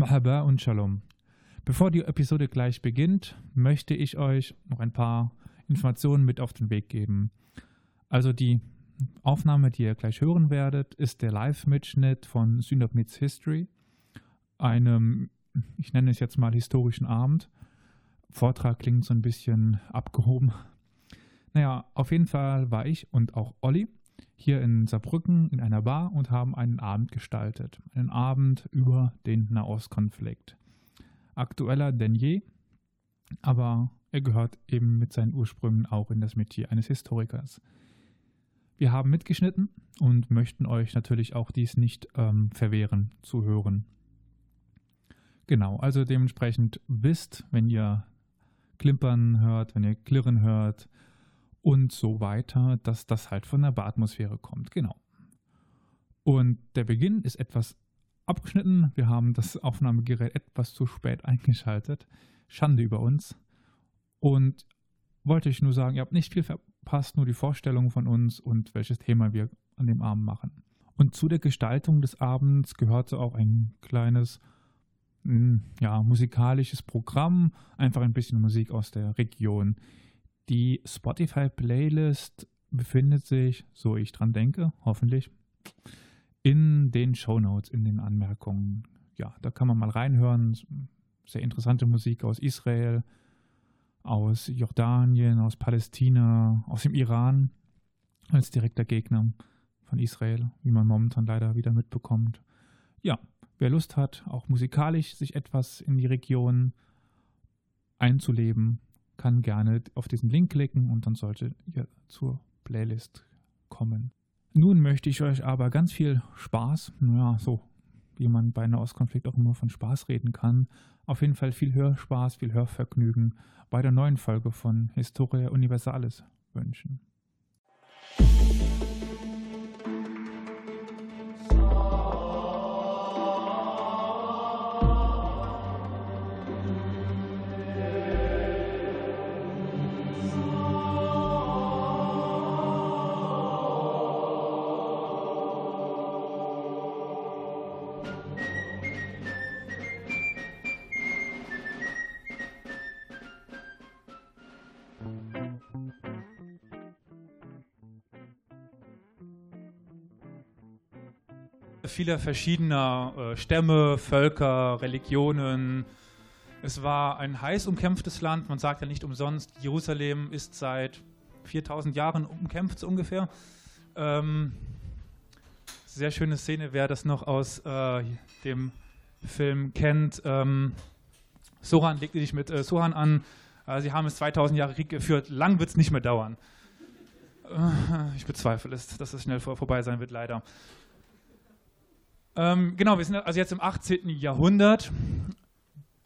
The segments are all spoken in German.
Mahaba und Shalom. Bevor die Episode gleich beginnt, möchte ich euch noch ein paar Informationen mit auf den Weg geben. Also die Aufnahme, die ihr gleich hören werdet, ist der Live-Mitschnitt von Synod Meets History, einem, ich nenne es jetzt mal historischen Abend. Vortrag klingt so ein bisschen abgehoben. Naja, auf jeden Fall war ich und auch Olli hier in Saarbrücken in einer Bar und haben einen Abend gestaltet. Einen Abend über den Nahostkonflikt. Aktueller denn je, aber er gehört eben mit seinen Ursprüngen auch in das Metier eines Historikers. Wir haben mitgeschnitten und möchten euch natürlich auch dies nicht ähm, verwehren zu hören. Genau, also dementsprechend wisst, wenn ihr Klimpern hört, wenn ihr Klirren hört, und so weiter, dass das halt von der Baratmosphäre kommt. Genau. Und der Beginn ist etwas abgeschnitten. Wir haben das Aufnahmegerät etwas zu spät eingeschaltet. Schande über uns. Und wollte ich nur sagen, ihr habt nicht viel verpasst, nur die Vorstellung von uns und welches Thema wir an dem Abend machen. Und zu der Gestaltung des Abends gehörte auch ein kleines, hm, ja, musikalisches Programm, einfach ein bisschen Musik aus der Region. Die Spotify-Playlist befindet sich, so ich dran denke, hoffentlich, in den Show Notes, in den Anmerkungen. Ja, da kann man mal reinhören. Sehr interessante Musik aus Israel, aus Jordanien, aus Palästina, aus dem Iran als direkter Gegner von Israel, wie man momentan leider wieder mitbekommt. Ja, wer Lust hat, auch musikalisch sich etwas in die Region einzuleben, kann gerne auf diesen Link klicken und dann sollte ihr zur Playlist kommen. Nun möchte ich euch aber ganz viel Spaß, ja, so wie man bei einer Ostkonflikt auch immer von Spaß reden kann, auf jeden Fall viel Hörspaß, viel Hörvergnügen bei der neuen Folge von Historia Universalis wünschen. Vieler verschiedener äh, Stämme, Völker, Religionen. Es war ein heiß umkämpftes Land. Man sagt ja nicht umsonst, Jerusalem ist seit 4000 Jahren umkämpft so ungefähr. Ähm, sehr schöne Szene, wer das noch aus äh, dem Film kennt. Ähm, Sohan legte sich mit äh, Sohan an. Äh, sie haben es 2000 Jahre Krieg geführt. Lang wird es nicht mehr dauern. Äh, ich bezweifle es, dass es schnell vor, vorbei sein wird, leider. Ähm, genau, wir sind also jetzt im 18. Jahrhundert,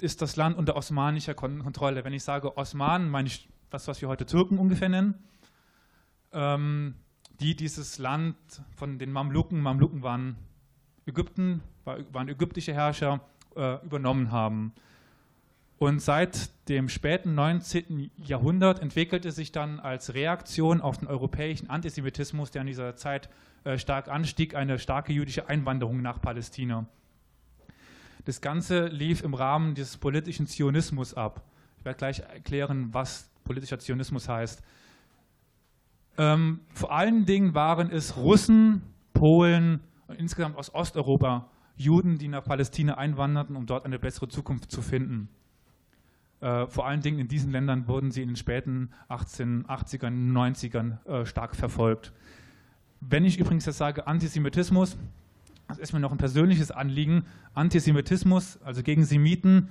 ist das Land unter osmanischer Kontrolle. Wenn ich sage Osmanen, meine ich das, was wir heute Türken ungefähr nennen, ähm, die dieses Land von den Mamluken, Mamluken waren Ägypten, waren ägyptische Herrscher, äh, übernommen haben. Und seit dem späten 19. Jahrhundert entwickelte sich dann als Reaktion auf den europäischen Antisemitismus, der in dieser Zeit äh, stark anstieg, eine starke jüdische Einwanderung nach Palästina. Das Ganze lief im Rahmen des politischen Zionismus ab. Ich werde gleich erklären, was politischer Zionismus heißt. Ähm, vor allen Dingen waren es Russen, Polen und insgesamt aus Osteuropa Juden, die nach Palästina einwanderten, um dort eine bessere Zukunft zu finden. Äh, vor allen Dingen in diesen Ländern wurden sie in den späten 1880ern, 90ern äh, stark verfolgt. Wenn ich übrigens jetzt sage Antisemitismus, das ist mir noch ein persönliches Anliegen. Antisemitismus, also gegen Semiten,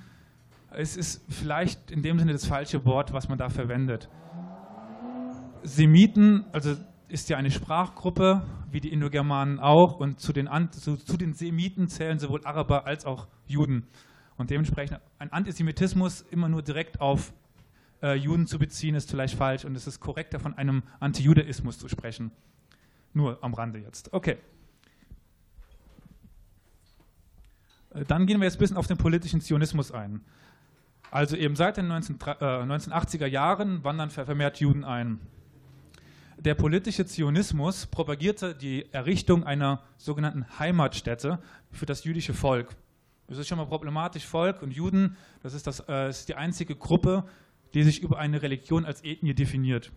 es ist vielleicht in dem Sinne das falsche Wort, was man da verwendet. Semiten, also ist ja eine Sprachgruppe, wie die Indogermanen auch, und zu den, zu, zu den Semiten zählen sowohl Araber als auch Juden. Und dementsprechend ein Antisemitismus immer nur direkt auf äh, Juden zu beziehen, ist vielleicht falsch und es ist korrekter, von einem Antijudaismus zu sprechen. Nur am Rande jetzt. Okay. Äh, dann gehen wir jetzt ein bisschen auf den politischen Zionismus ein. Also eben seit den 19, äh, 1980er Jahren wandern vermehrt Juden ein. Der politische Zionismus propagierte die Errichtung einer sogenannten Heimatstätte für das jüdische Volk. Das ist schon mal problematisch. Volk und Juden, das ist, das, äh, ist die einzige Gruppe, die sich über eine Religion als Ethnie definiert.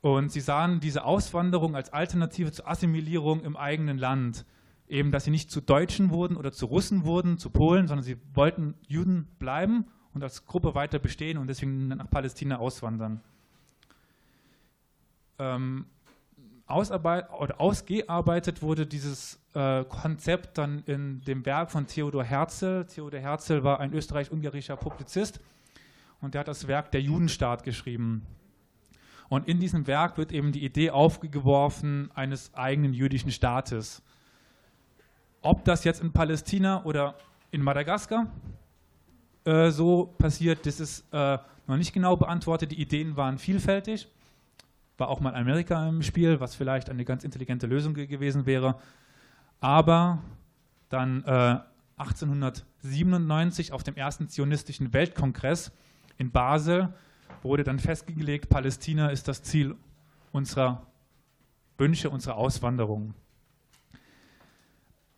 Und sie sahen diese Auswanderung als Alternative zur Assimilierung im eigenen Land. Eben, dass sie nicht zu Deutschen wurden oder zu Russen wurden, zu Polen, sondern sie wollten Juden bleiben und als Gruppe weiter bestehen und deswegen nach Palästina auswandern. Ähm, ausgearbeitet wurde dieses äh, Konzept dann in dem Werk von Theodor Herzl. Theodor Herzl war ein österreich-ungarischer Publizist und der hat das Werk Der Judenstaat geschrieben. Und in diesem Werk wird eben die Idee aufgeworfen eines eigenen jüdischen Staates. Ob das jetzt in Palästina oder in Madagaskar äh, so passiert, das ist äh, noch nicht genau beantwortet. Die Ideen waren vielfältig. War auch mal Amerika im Spiel, was vielleicht eine ganz intelligente Lösung gewesen wäre. Aber dann äh, 1897 auf dem ersten zionistischen Weltkongress in Basel wurde dann festgelegt, Palästina ist das Ziel unserer Wünsche, unserer Auswanderung.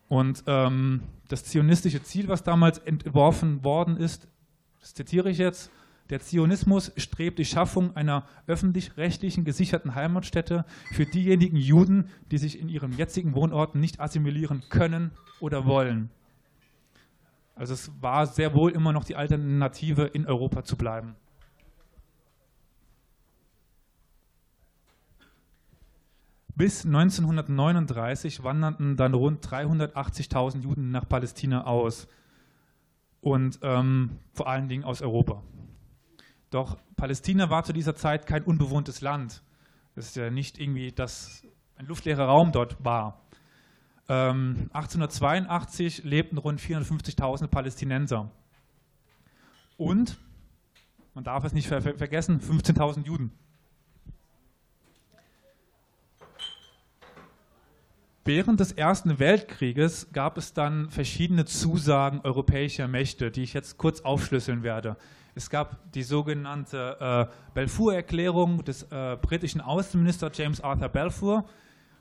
Und ähm, das zionistische Ziel, was damals entworfen worden ist, das zitiere ich jetzt, der Zionismus strebt die Schaffung einer öffentlich-rechtlichen gesicherten Heimatstätte für diejenigen Juden, die sich in ihren jetzigen Wohnorten nicht assimilieren können oder wollen. Also es war sehr wohl immer noch die Alternative, in Europa zu bleiben. Bis 1939 wanderten dann rund 380.000 Juden nach Palästina aus und ähm, vor allen Dingen aus Europa. Doch Palästina war zu dieser Zeit kein unbewohntes Land. Es ist ja nicht irgendwie, dass ein luftleerer Raum dort war. Ähm, 1882 lebten rund 450.000 Palästinenser. Und, man darf es nicht ver vergessen, 15.000 Juden. Während des Ersten Weltkrieges gab es dann verschiedene Zusagen europäischer Mächte, die ich jetzt kurz aufschlüsseln werde. Es gab die sogenannte äh, Balfour-Erklärung des äh, britischen Außenministers James Arthur Balfour,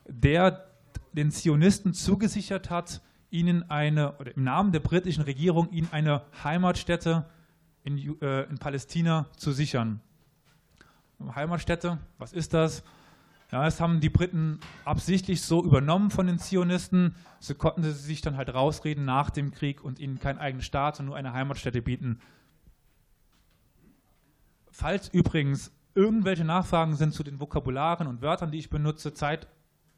der den Zionisten zugesichert hat, ihnen eine, oder im Namen der britischen Regierung, ihnen eine Heimatstätte in, äh, in Palästina zu sichern. Heimatstätte, was ist das? Ja, das haben die Briten absichtlich so übernommen von den Zionisten. So konnten sie sich dann halt rausreden nach dem Krieg und ihnen keinen eigenen Staat, sondern nur eine Heimatstätte bieten. Falls übrigens irgendwelche Nachfragen sind zu den Vokabularen und Wörtern, die ich benutze, Zeit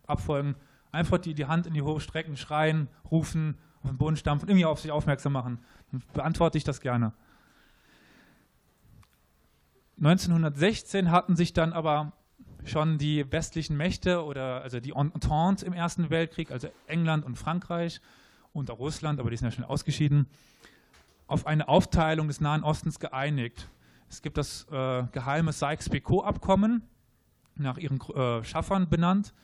abfolgen, einfach die, die Hand in die Hohe strecken, schreien, rufen, auf den Boden stampfen, irgendwie auf sich aufmerksam machen. Dann beantworte ich das gerne. 1916 hatten sich dann aber schon die westlichen Mächte oder also die Entente im Ersten Weltkrieg, also England und Frankreich und auch Russland, aber die sind ja schon ausgeschieden, auf eine Aufteilung des Nahen Ostens geeinigt. Es gibt das äh, geheime Sykes-Picot-Abkommen, nach ihren äh, Schaffern benannt.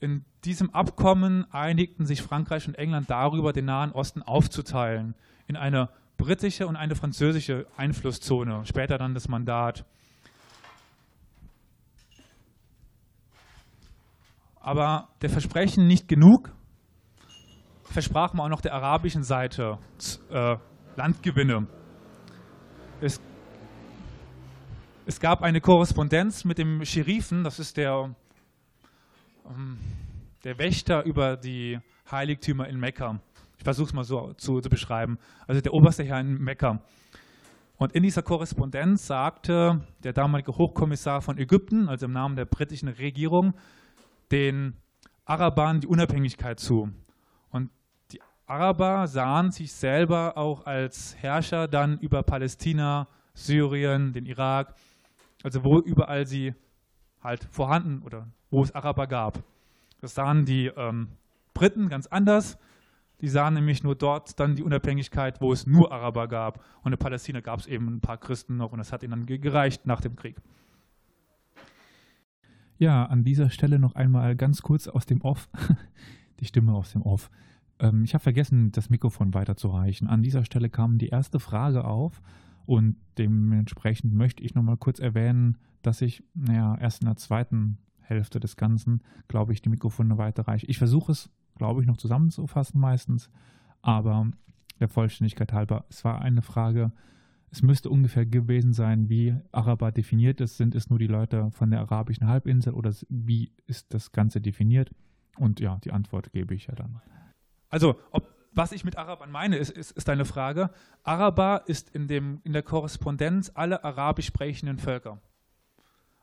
In diesem Abkommen einigten sich Frankreich und England darüber, den Nahen Osten aufzuteilen in eine britische und eine französische Einflusszone, später dann das Mandat. Aber der Versprechen nicht genug, versprach man auch noch der arabischen Seite äh, Landgewinne. Es, es, gab eine Korrespondenz mit dem Scherifen, das ist der, ähm, der Wächter über die Heiligtümer in Mekka. Ich versuche es mal so zu, zu beschreiben. Also der oberste Herr in Mekka. Und in dieser Korrespondenz sagte der damalige Hochkommissar von Ägypten, also im Namen der britischen Regierung, den Arabern die Unabhängigkeit zu. Und die Araber sahen sich selber auch als Herrscher dann über Palästina, Syrien, den Irak, also wo überall sie halt vorhanden oder wo es Araber gab. Das sahen die ähm, Briten ganz anders. Die sahen nämlich nur dort dann die Unabhängigkeit, wo es nur Araber gab. Und in Palästina gab es eben ein paar Christen noch und das hat ihnen dann gereicht nach dem Krieg. Ja, an dieser Stelle noch einmal ganz kurz aus dem Off, die Stimme aus dem Off. Ähm, ich habe vergessen, das Mikrofon weiterzureichen. An dieser Stelle kam die erste Frage auf und dementsprechend möchte ich nochmal kurz erwähnen, dass ich naja, erst in der zweiten Hälfte des Ganzen, glaube ich, die Mikrofone weiterreiche. Ich versuche es, glaube ich, noch zusammenzufassen meistens, Aber der Vollständigkeit halber, es war eine Frage, es müsste ungefähr gewesen sein, wie Araber definiert ist. Sind es nur die Leute von der arabischen Halbinsel oder wie ist das Ganze definiert? Und ja, die Antwort gebe ich ja dann. Also, ob, was ich mit Arabern meine, ist, ist, ist eine Frage. Araber ist in, dem, in der Korrespondenz alle arabisch sprechenden Völker.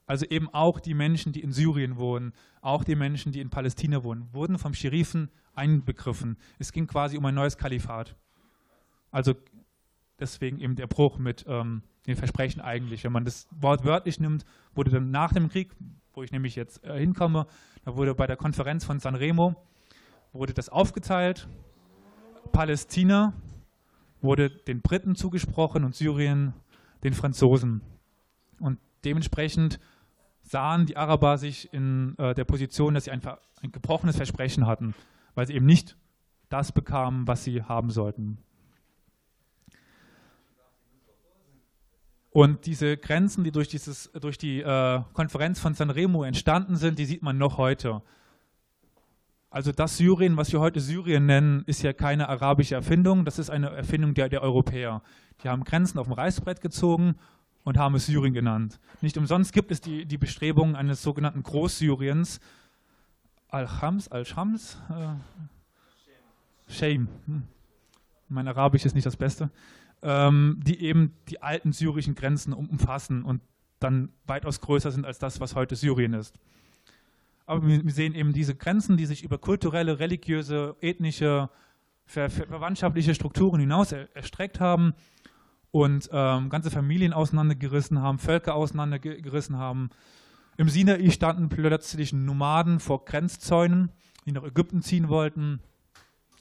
Also eben auch die Menschen, die in Syrien wohnen, auch die Menschen, die in Palästina wohnen, wurden vom Scherifen einbegriffen. Es ging quasi um ein neues Kalifat. Also deswegen eben der Bruch mit ähm, den Versprechen eigentlich. Wenn man das Wort wörtlich nimmt, wurde dann nach dem Krieg, wo ich nämlich jetzt äh, hinkomme, da wurde bei der Konferenz von Sanremo, wurde das aufgeteilt. Palästina wurde den Briten zugesprochen und Syrien den Franzosen. Und dementsprechend sahen die Araber sich in äh, der Position, dass sie ein, ein gebrochenes Versprechen hatten, weil sie eben nicht das bekamen, was sie haben sollten. Und diese Grenzen, die durch, dieses, durch die äh, Konferenz von Sanremo entstanden sind, die sieht man noch heute. Also das Syrien, was wir heute Syrien nennen, ist ja keine arabische Erfindung, das ist eine Erfindung der, der Europäer. Die haben Grenzen auf dem Reißbrett gezogen und haben es Syrien genannt. Nicht umsonst gibt es die, die Bestrebungen eines sogenannten Großsyriens, Al-Shams, Al-Shams, äh, Shame. Hm. Mein Arabisch ist nicht das Beste ähm, die eben die alten syrischen Grenzen umfassen und dann weitaus größer sind als das, was heute Syrien ist. Aber wir sehen eben diese Grenzen, die sich über kulturelle, religiöse, ethnische, ver ver verwandtschaftliche Strukturen hinaus er erstreckt haben und ähm, ganze Familien auseinandergerissen haben, Völker auseinandergerissen haben. Im Sinai standen plötzlich Nomaden vor Grenzzäunen, die nach Ägypten ziehen wollten.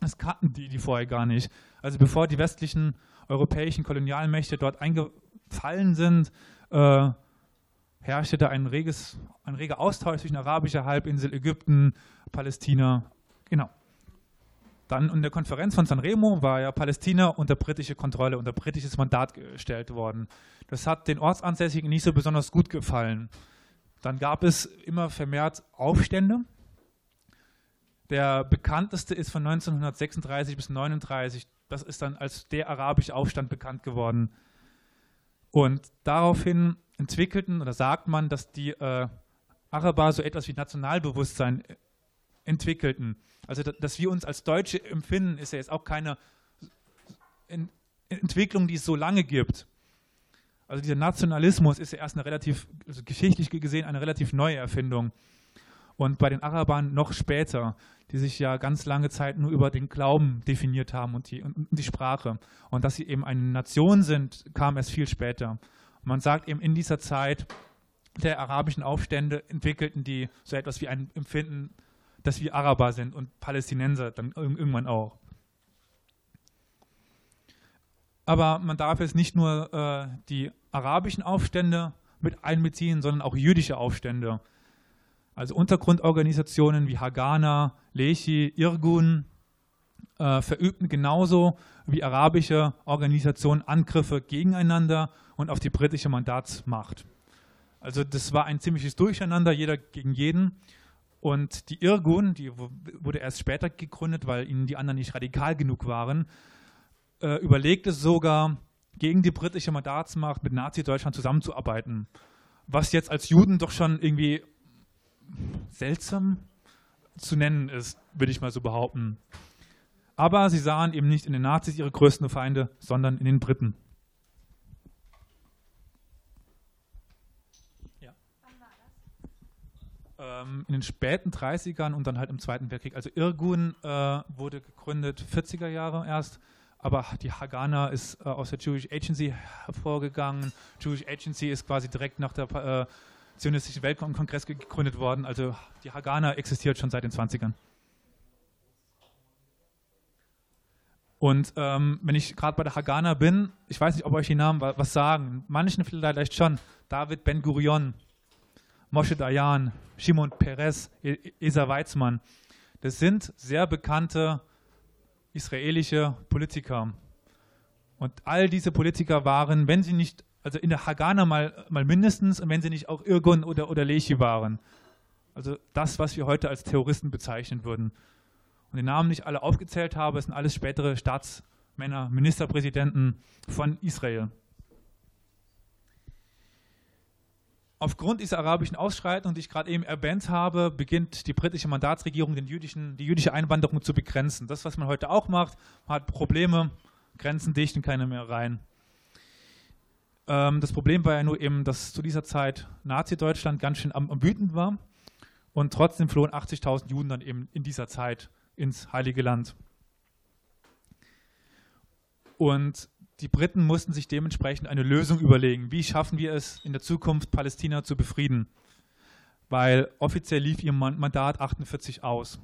Das kannten die, die vorher gar nicht. Also bevor die westlichen europäischen Kolonialmächte dort eingefallen sind, äh, herrschte da ein, reges, ein reger Austausch zwischen arabischer Halbinsel, Ägypten, Palästina. Genau. Dann in der Konferenz von Sanremo war ja Palästina unter britische Kontrolle, unter britisches Mandat gestellt worden. Das hat den Ortsansässigen nicht so besonders gut gefallen. Dann gab es immer vermehrt Aufstände. Der bekannteste ist von 1936 bis 1939 das ist dann als der arabische Aufstand bekannt geworden. Und daraufhin entwickelten oder sagt man, dass die äh, Araber so etwas wie Nationalbewusstsein äh, entwickelten. Also, dass wir uns als Deutsche empfinden, ist ja jetzt auch keine Entwicklung, die es so lange gibt. Also dieser Nationalismus ist ja erst eine relativ, also geschichtlich gesehen, eine relativ neue Erfindung. Und bei den Arabern noch später die sich ja ganz lange Zeit nur über den Glauben definiert haben und die, und die Sprache. Und dass sie eben eine Nation sind, kam erst viel später. Man sagt eben in dieser Zeit der arabischen Aufstände entwickelten die so etwas wie ein Empfinden, dass wir Araber sind und Palästinenser dann irgendwann auch. Aber man darf jetzt nicht nur äh, die arabischen Aufstände mit einbeziehen, sondern auch jüdische Aufstände. Also Untergrundorganisationen wie Hagana, Lechi, Irgun äh, verübten genauso wie arabische Organisationen Angriffe gegeneinander und auf die britische Mandatsmacht. Also das war ein ziemliches Durcheinander, jeder gegen jeden. Und die Irgun, die wurde erst später gegründet, weil ihnen die anderen nicht radikal genug waren, äh, überlegte sogar, gegen die britische Mandatsmacht mit Nazi-Deutschland zusammenzuarbeiten. Was jetzt als Juden doch schon irgendwie seltsam zu nennen ist, würde ich mal so behaupten. Aber sie sahen eben nicht in den Nazis ihre größten Feinde, sondern in den Briten. Ähm, in den späten 30ern und dann halt im Zweiten Weltkrieg. Also Irgun äh, wurde gegründet 40er Jahre erst, aber die Hagana ist äh, aus der Jewish Agency hervorgegangen. Jewish Agency ist quasi direkt nach der äh, zionistischen Weltkongress gegründet worden. Also die Hagana existiert schon seit den 20ern. Und ähm, wenn ich gerade bei der Hagana bin, ich weiß nicht, ob euch die Namen was sagen. Manchen vielleicht schon. David Ben Gurion, Moshe Dayan, Shimon Peres, Esa Weizmann. Das sind sehr bekannte israelische Politiker. Und all diese Politiker waren, wenn sie nicht also in der Hagana mal, mal mindestens, und wenn sie nicht auch Irgun oder, oder Lechi waren. Also das, was wir heute als Terroristen bezeichnen würden. und die Namen nicht alle aufgezählt habe, sind alles spätere Staatsmänner, Ministerpräsidenten von Israel. Aufgrund dieser arabischen Ausschreitungen, die ich gerade eben erwähnt habe, beginnt die britische Mandatsregierung den jüdischen, die jüdische Einwanderung zu begrenzen. Das, was man heute auch macht, man hat Probleme, Grenzen dichten keine mehr rein. Ähm, das Problem war ja nur eben, dass zu dieser Zeit Nazi-Deutschland ganz schön am, am wütend war und trotzdem flohen 80.000 Juden dann eben in dieser Zeit ins Heilige Land. Und die Briten mussten sich dementsprechend eine Lösung überlegen. Wie schaffen wir es in der Zukunft, Palästina zu befrieden? Weil offiziell lief ihr Mandat 48 aus.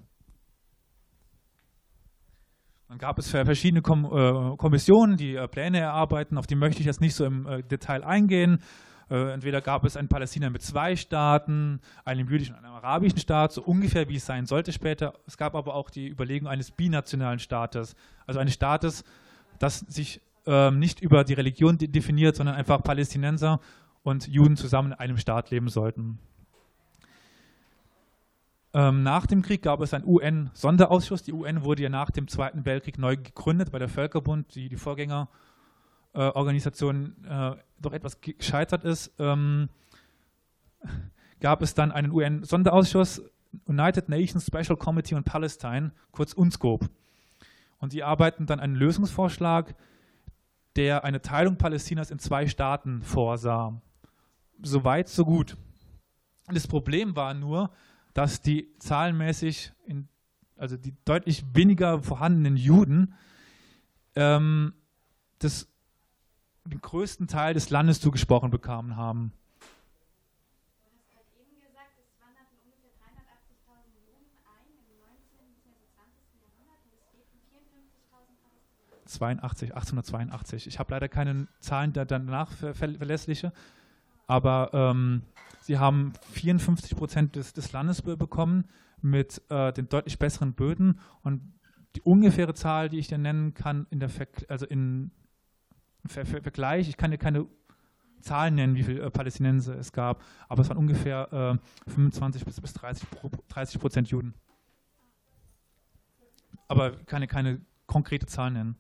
Dann gab es verschiedene äh, Kommissionen, die äh, Pläne erarbeiten, auf die möchte ich jetzt nicht so im äh, Detail eingehen. entweder gab es ein Palästina mit zwei Staaten, einem jüdischen und einem arabischen Staat, so ungefähr wie es sein sollte später. Es gab aber auch die Überlegung eines binationalen Staates, also eines Staates, das sich ähm, nicht über die Religion definiert, sondern einfach Palästinenser und Juden zusammen in einem Staat leben sollten. Ähm, nach dem Krieg gab es einen UN-Sonderausschuss. Die UN wurde ja nach dem Zweiten Weltkrieg neu gegründet, weil der Völkerbund, die, die Vorgängerorganisation, äh, äh, doch etwas gescheitert ist. Ähm, gab es dann einen UN-Sonderausschuss, United Nations Special Committee on Palestine, kurz UNSCOPE. Und die arbeiten dann einen Lösungsvorschlag, der eine Teilung Palästinas in zwei Staaten vorsah. So weit, so gut. Das Problem war nur, dass die zahlenmäßig, in, also die deutlich weniger vorhandenen Juden, ähm, das, den größten Teil des Landes zugesprochen bekommen haben. 82, 882. Ich habe leider keine Zahlen danach verlässliche, aber ähm, sie haben 54 Prozent des, des, Landes bekommen mit äh, den deutlich besseren Böden und die ungefähre Zahl, die ich dir nennen kann, in der Ver also in Ver Ver Vergleich, ich kann dir keine Zahlen nennen, wie viele äh, Palästinenser es gab, aber es waren ungefähr äh, 25 bis, bis 30, 30 Prozent Juden. Aber keine, keine konkrete Zahl nennen.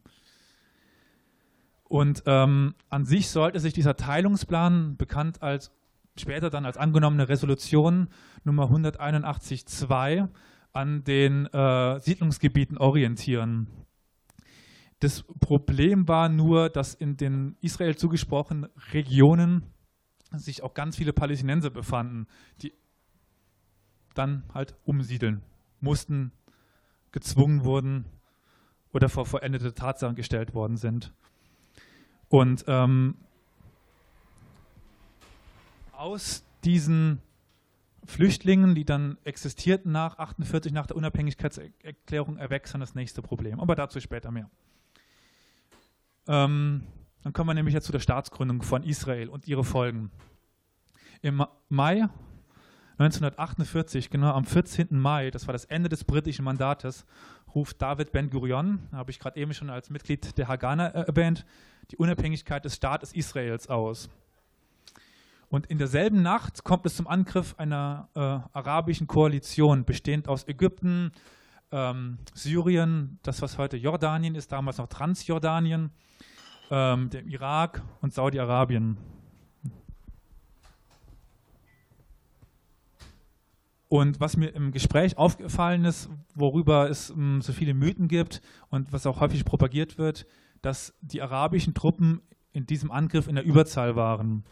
Und ähm, an sich sollte sich dieser Teilungsplan, bekannt als später dann als angenommene Resolution Nummer 181.2, an den äh, Siedlungsgebieten orientieren. Das Problem war nur, dass in den Israel zugesprochenen Regionen sich auch ganz viele Palästinenser befanden, die dann halt umsiedeln mussten, gezwungen wurden oder vor vollendete Tatsachen gestellt worden sind. Und ähm, aus diesen Flüchtlingen, die dann existierten nach 48, nach der Unabhängigkeitserklärung, erwächst dann das nächste Problem. Aber dazu später mehr. Ähm, dann kommen wir nämlich jetzt zu der Staatsgründung von Israel und ihre Folgen. Im Mai 1948, genau am 14. Mai, das war das Ende des britischen Mandates, ruft David Ben-Gurion, habe ich gerade eben schon als Mitglied der Hagana äh, erwähnt, die Unabhängigkeit des Staates Israels aus. Und in derselben Nacht kommt es zum Angriff einer äh, arabischen Koalition, bestehend aus Ägypten, ähm, Syrien, das was heute Jordanien ist, damals noch Transjordanien, ähm, dem Irak und Saudi-Arabien. Und was mir im Gespräch aufgefallen ist, worüber es um, so viele Mythen gibt und was auch häufig propagiert wird, dass die arabischen Truppen in diesem Angriff in der Überzahl waren.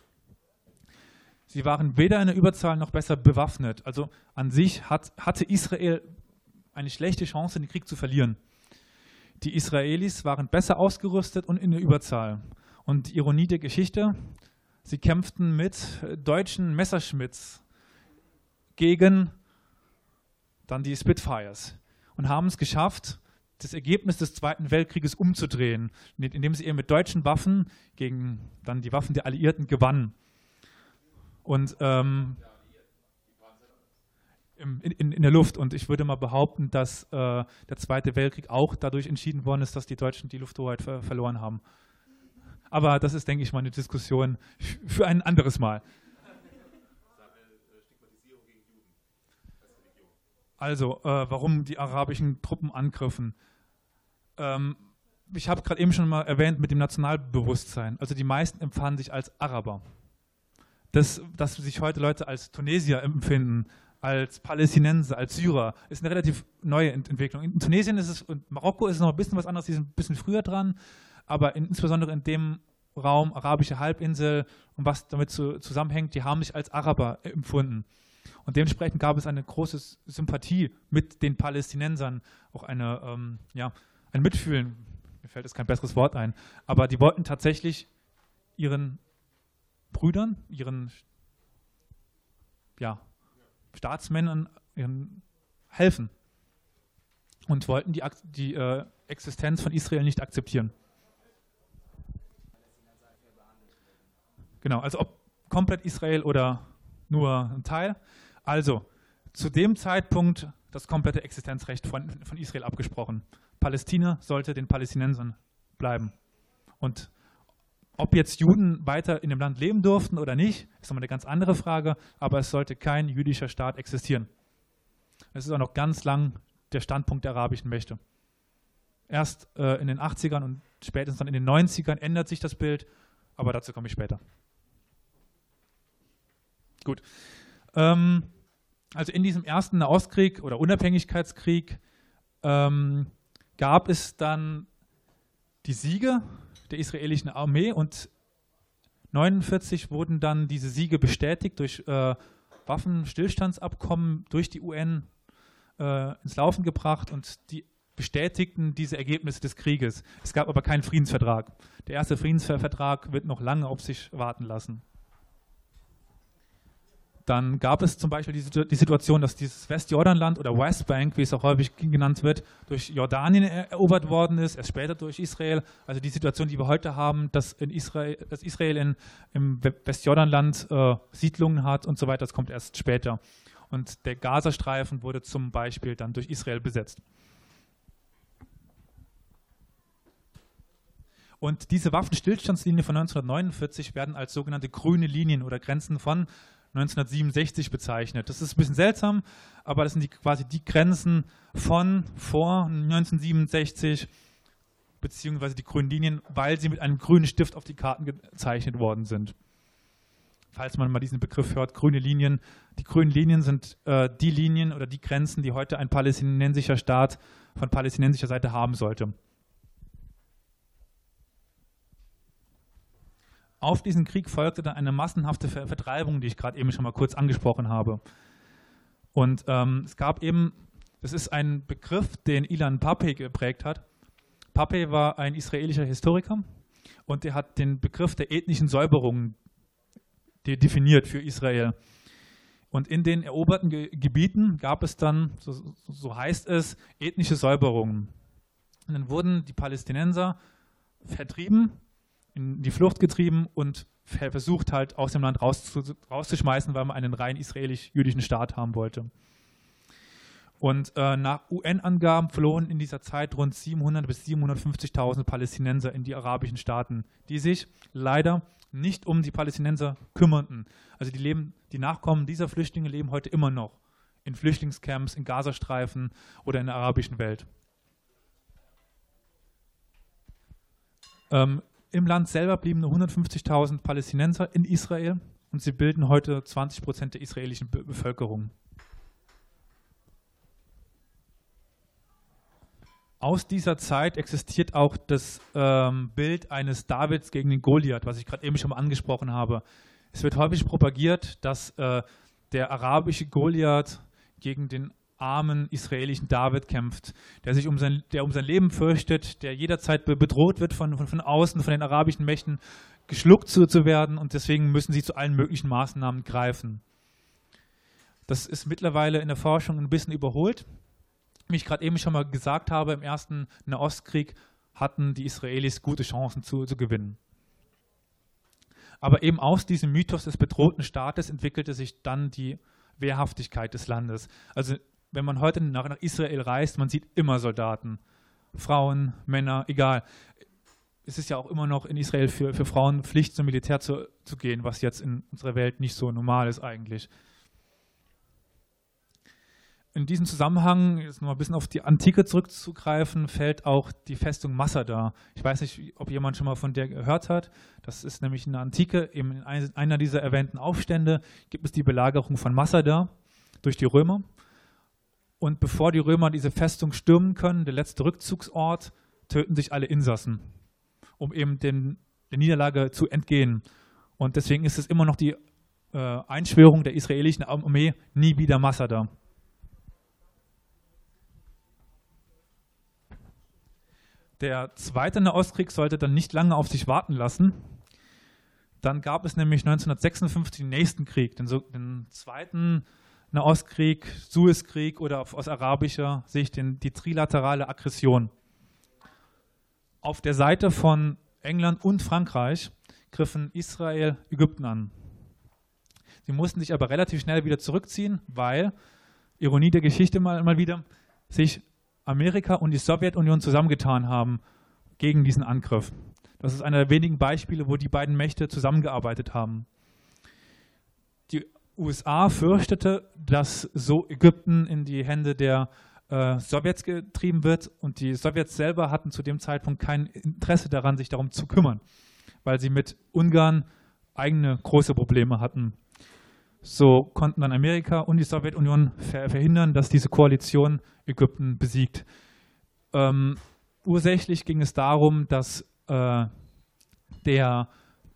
Sie waren weder in der Überzahl noch besser bewaffnet. Also an sich hat, hatte Israel eine schlechte Chance, den Krieg zu verlieren. Die Israelis waren besser ausgerüstet und in der Überzahl. Und die Ironie der Geschichte, sie kämpften mit deutschen Messerschmitts gegen dann die Spitfires und haben es geschafft, das Ergebnis des Zweiten Weltkrieges umzudrehen, indem sie eben mit deutschen Waffen gegen dann die Waffen der Alliierten gewannen. Und ähm, in, in, in, der Luft. Und ich würde mal behaupten, dass äh, der Zweite Weltkrieg auch dadurch entschieden worden ist, dass die Deutschen die Lufthoheit ver verloren haben. Aber das ist, denke ich mal, eine Diskussion für ein anderes Mal. Also, äh, warum die arabischen Truppen angriffen? Ähm, ich habe gerade eben schon mal erwähnt mit dem Nationalbewusstsein. Also die meisten empfanden sich als Araber. Das, dass sich heute Leute als Tunesier empfinden, als Palästinenser, als Syrer, ist eine relativ neue Entwicklung. In Tunesien ist es und Marokko ist es noch ein bisschen was anderes, die sind ein bisschen früher dran, aber in, insbesondere in dem Raum, arabische Halbinsel und was damit zu, zusammenhängt, die haben sich als Araber empfunden. Und dementsprechend gab es eine große Sympathie mit den Palästinensern, auch eine, ähm, ja, ein Mitfühlen, mir fällt jetzt kein besseres Wort ein, aber die wollten tatsächlich ihren Brüdern, ihren ja, Staatsmännern ihren, helfen und wollten die, die äh, Existenz von Israel nicht akzeptieren. Genau, also ob komplett Israel oder nur ein Teil. Also, zu dem Zeitpunkt das komplette Existenzrecht von, von Israel abgesprochen. Palästina sollte den Palästinensern bleiben. Und ob jetzt Juden weiter in dem Land leben durften oder nicht, ist nochmal eine ganz andere Frage, aber es sollte kein jüdischer Staat existieren. Das ist auch noch ganz lang der Standpunkt der arabischen Mächte. Erst äh, in den 80ern und spätestens dann in den 90ern ändert sich das Bild, aber dazu komme ich später. Gut. Ähm, also in diesem ersten Nahostkrieg oder Unabhängigkeitskrieg ähm, gab es dann die Siege der israelischen Armee und 1949 wurden dann diese Siege bestätigt durch äh, Waffenstillstandsabkommen durch die UN äh, ins Laufen gebracht und die bestätigten diese Ergebnisse des Krieges. Es gab aber keinen Friedensvertrag. Der erste Friedensvertrag wird noch lange auf sich warten lassen. Dann gab es zum Beispiel die, die Situation, dass dieses Westjordanland oder Westbank, wie es auch häufig genannt wird, durch Jordanien erobert worden ist, erst später durch Israel. Also die Situation, die wir heute haben, dass, in Israel, dass Israel in, im Westjordanland äh, Siedlungen hat und so weiter, das kommt erst später. Und der Gazastreifen wurde zum Beispiel dann durch Israel besetzt. Und diese Waffenstillstandslinie von 1949 werden als sogenannte grüne Linien oder Grenzen von 1967 bezeichnet. Das ist ein bisschen seltsam, aber das sind die, quasi die Grenzen von vor 1967 beziehungsweise die grünen Linien, weil sie mit einem grünen Stift auf die Karten gezeichnet worden sind. Falls man mal diesen Begriff hört, grüne Linien. Die grünen Linien sind äh, die Linien oder die Grenzen, die heute ein palästinensischer Staat von palästinensischer Seite haben sollte. Auf diesen Krieg folgte dann eine massenhafte Ver Vertreibung, die ich gerade eben schon mal kurz angesprochen habe. Und ähm, es gab eben, das ist ein Begriff, den Ilan Pape geprägt hat. Pape war ein israelischer Historiker und der hat den Begriff der ethnischen Säuberung definiert für Israel. Und in den eroberten Ge Gebieten gab es dann, so, so heißt es, ethnische Säuberungen. Und dann wurden die Palästinenser vertrieben in die Flucht getrieben und versucht halt aus dem Land rauszuschmeißen, weil man einen rein israelisch-jüdischen Staat haben wollte. Und äh, nach UN-Angaben flohen in dieser Zeit rund 700 bis 750.000 Palästinenser in die arabischen Staaten, die sich leider nicht um die Palästinenser kümmerten. Also die, leben, die Nachkommen dieser Flüchtlinge leben heute immer noch in Flüchtlingscamps, in Gazastreifen oder in der arabischen Welt. Ähm, im Land selber blieben nur 150.000 Palästinenser in Israel und sie bilden heute 20 Prozent der israelischen Be Bevölkerung. Aus dieser Zeit existiert auch das ähm, Bild eines Davids gegen den Goliath, was ich gerade eben schon mal angesprochen habe. Es wird häufig propagiert, dass äh, der arabische Goliath gegen den armen israelischen David kämpft, der sich um sein, der um sein Leben fürchtet, der jederzeit bedroht wird von, von, von außen, von den arabischen Mächten, geschluckt zu, zu werden und deswegen müssen sie zu allen möglichen Maßnahmen greifen. Das ist mittlerweile in der Forschung ein bisschen überholt. Wie ich gerade eben schon mal gesagt habe, im ersten Nahostkrieg hatten die Israelis gute Chancen zu, zu gewinnen. Aber eben aus diesem Mythos des bedrohten Staates entwickelte sich dann die Wehrhaftigkeit des Landes. Also wenn man heute nach, nach Israel reist, man sieht immer Soldaten. Frauen, Männer, egal. Es ist ja auch immer noch in Israel für, für Frauen Pflicht, zum Militär zu, zu gehen, was jetzt in unserer Welt nicht so normal ist eigentlich. in diesem Zusammenhang, jetzt noch ein bisschen auf die Antike zurückzugreifen, fällt auch die Festung Masada. Ich weiß nicht, ob jemand schon mal von der gehört hat. Das ist nämlich in der Antike, eben in einer dieser erwähnten Aufstände gibt es die Belagerung von Masada durch die Römer. Und bevor die Römer diese Festung stürmen können, der letzte Rückzugsort, töten sich alle Insassen, um eben den, der Niederlage zu entgehen. Und deswegen ist es immer noch die äh, Einschwörung der israelischen Armee, nie wieder Masada. Der zweite Nahostkrieg sollte dann nicht lange auf sich warten lassen. Dann gab es nämlich 1956 den nächsten Krieg, den, so, den zweiten Nahostkrieg, Suezkrieg oder aus arabischer Sicht den, die trilaterale Aggression. Auf der Seite von England und Frankreich griffen Israel Ägypten an. Sie mussten sich aber relativ schnell wieder zurückziehen, weil, Ironie der Geschichte mal, mal wieder, sich Amerika und die Sowjetunion zusammengetan haben gegen diesen Angriff. Das ist einer der wenigen Beispiele, wo die beiden Mächte zusammengearbeitet haben. Die USA fürchtete, dass so Ägypten in die Hände der äh, Sowjets getrieben wird und die Sowjets selber hatten zu dem Zeitpunkt kein Interesse daran, sich darum zu kümmern, weil sie mit Ungarn eigene große Probleme hatten. So konnten dann Amerika und die Sowjetunion verhindern, dass diese Koalition Ägypten besiegt. Ähm, ursächlich ging es darum, dass äh, der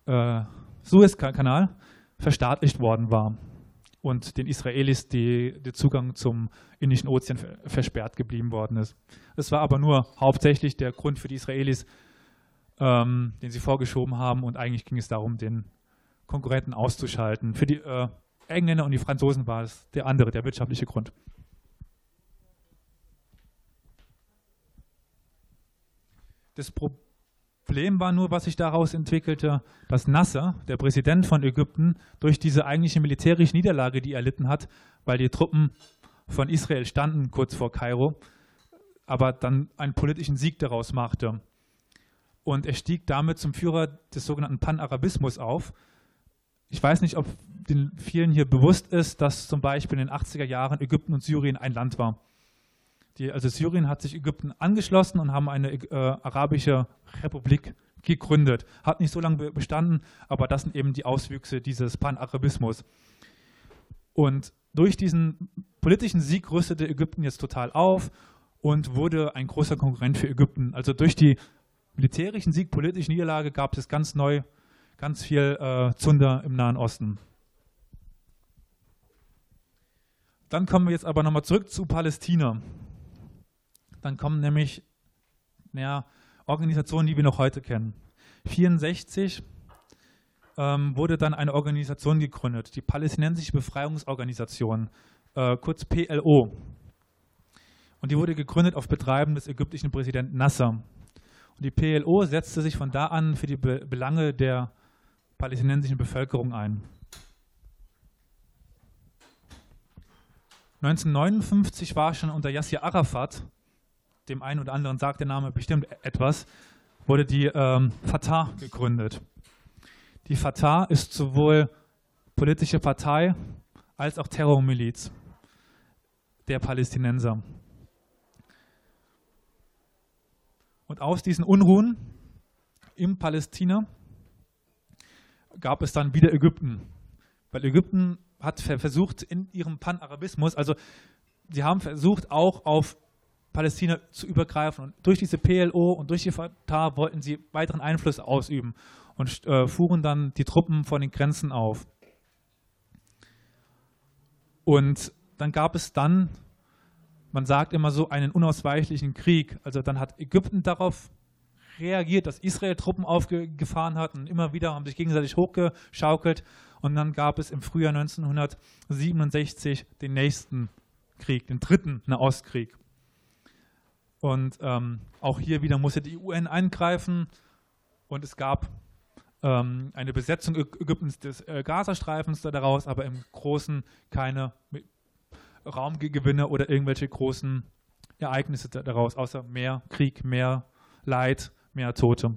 äh, Suezkanal verstaatlicht worden war und den Israelis der Zugang zum Indischen Ozean versperrt geblieben worden ist. Das war aber nur hauptsächlich der Grund für die Israelis, ähm, den sie vorgeschoben haben und eigentlich ging es darum, den Konkurrenten auszuschalten. Für die äh, Engländer und die Franzosen war es der andere, der wirtschaftliche Grund. Das Problem war nur, was sich daraus entwickelte, dass Nasser, der Präsident von Ägypten, durch diese eigentliche militärische Niederlage, die er erlitten hat, weil die Truppen von Israel standen kurz vor Kairo, aber dann einen politischen Sieg daraus machte. Und er stieg damit zum Führer des sogenannten Panarabismus auf, ich weiß nicht, ob den vielen hier bewusst ist, dass zum Beispiel in den 80er Jahren Ägypten und Syrien ein Land war. Die, also Syrien hat sich Ägypten angeschlossen und haben eine äh, arabische Republik gegründet. Hat nicht so lange bestanden, aber das sind eben die Auswüchse dieses Panarabismus. Und durch diesen politischen Sieg rüstete Ägypten jetzt total auf und wurde ein großer Konkurrent für Ägypten. Also durch die militärischen Sieg, politische Niederlage gab es ganz neu ganz viel äh, Zunder im Nahen Osten. Dann kommen wir jetzt aber nochmal zurück zu Palästina. Dann kommen nämlich ja, Organisationen, die wir noch heute kennen. 1964 ähm, wurde dann eine Organisation gegründet, die Palästinensische Befreiungsorganisation, äh, kurz PLO. Und die wurde gegründet auf Betreiben des ägyptischen Präsidenten Nasser. Und die PLO setzte sich von da an für die Be Belange der palästinensischen Bevölkerung ein. 1959 war schon unter Yasser Arafat, dem einen oder anderen sagt der Name bestimmt etwas, wurde die ähm, Fatah gegründet. Die Fatah ist sowohl politische Partei als auch Terrormiliz der Palästinenser. Und aus diesen Unruhen im Palästina gab es dann wieder Ägypten. Weil Ägypten hat versucht in ihrem Panarabismus, also sie haben versucht auch auf Palästina zu übergreifen und durch diese PLO und durch die Fatah wollten sie weiteren Einfluss ausüben und äh, fuhren dann die Truppen von den Grenzen auf. Und dann gab es dann, man sagt immer so, einen unausweichlichen Krieg. Also dann hat Ägypten darauf reagiert, dass Israel Truppen aufgefahren hat und immer wieder haben sich gegenseitig hochgeschaukelt. Und dann gab es im Frühjahr 1967 den nächsten Krieg, den dritten Nahostkrieg. Und ähm, auch hier wieder musste die UN eingreifen und es gab ähm, eine Besetzung Ägyptens des äh, Gazastreifens daraus, aber im Großen keine Raumgewinne oder irgendwelche großen Ereignisse daraus, außer mehr Krieg, mehr Leid mehr Tote.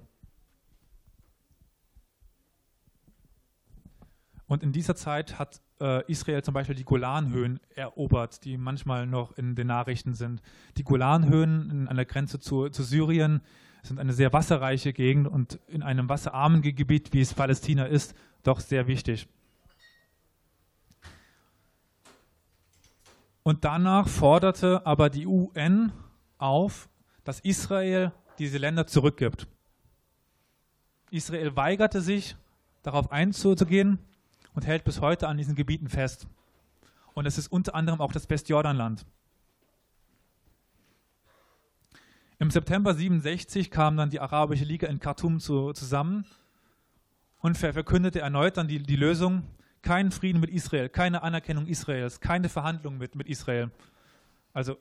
Und in dieser Zeit hat äh, Israel zum Beispiel die Golanhöhen erobert, die manchmal noch in den Nachrichten sind. Die Golanhöhen an der Grenze zu, zu Syrien sind eine sehr wasserreiche Gegend und in einem wasserarmen Gebiet, wie es Palästina ist, doch sehr wichtig. Und danach forderte aber die UN auf, dass Israel diese Länder zurückgibt. Israel weigerte sich, darauf einzugehen und hält bis heute an diesen Gebieten fest. Und es ist unter anderem auch das Westjordanland. Im September 67 kam dann die Arabische Liga in Khartoum zu, zusammen und verkündete erneut dann die, die Lösung, keinen Frieden mit Israel, keine Anerkennung Israels, keine Verhandlungen mit, mit Israel. Also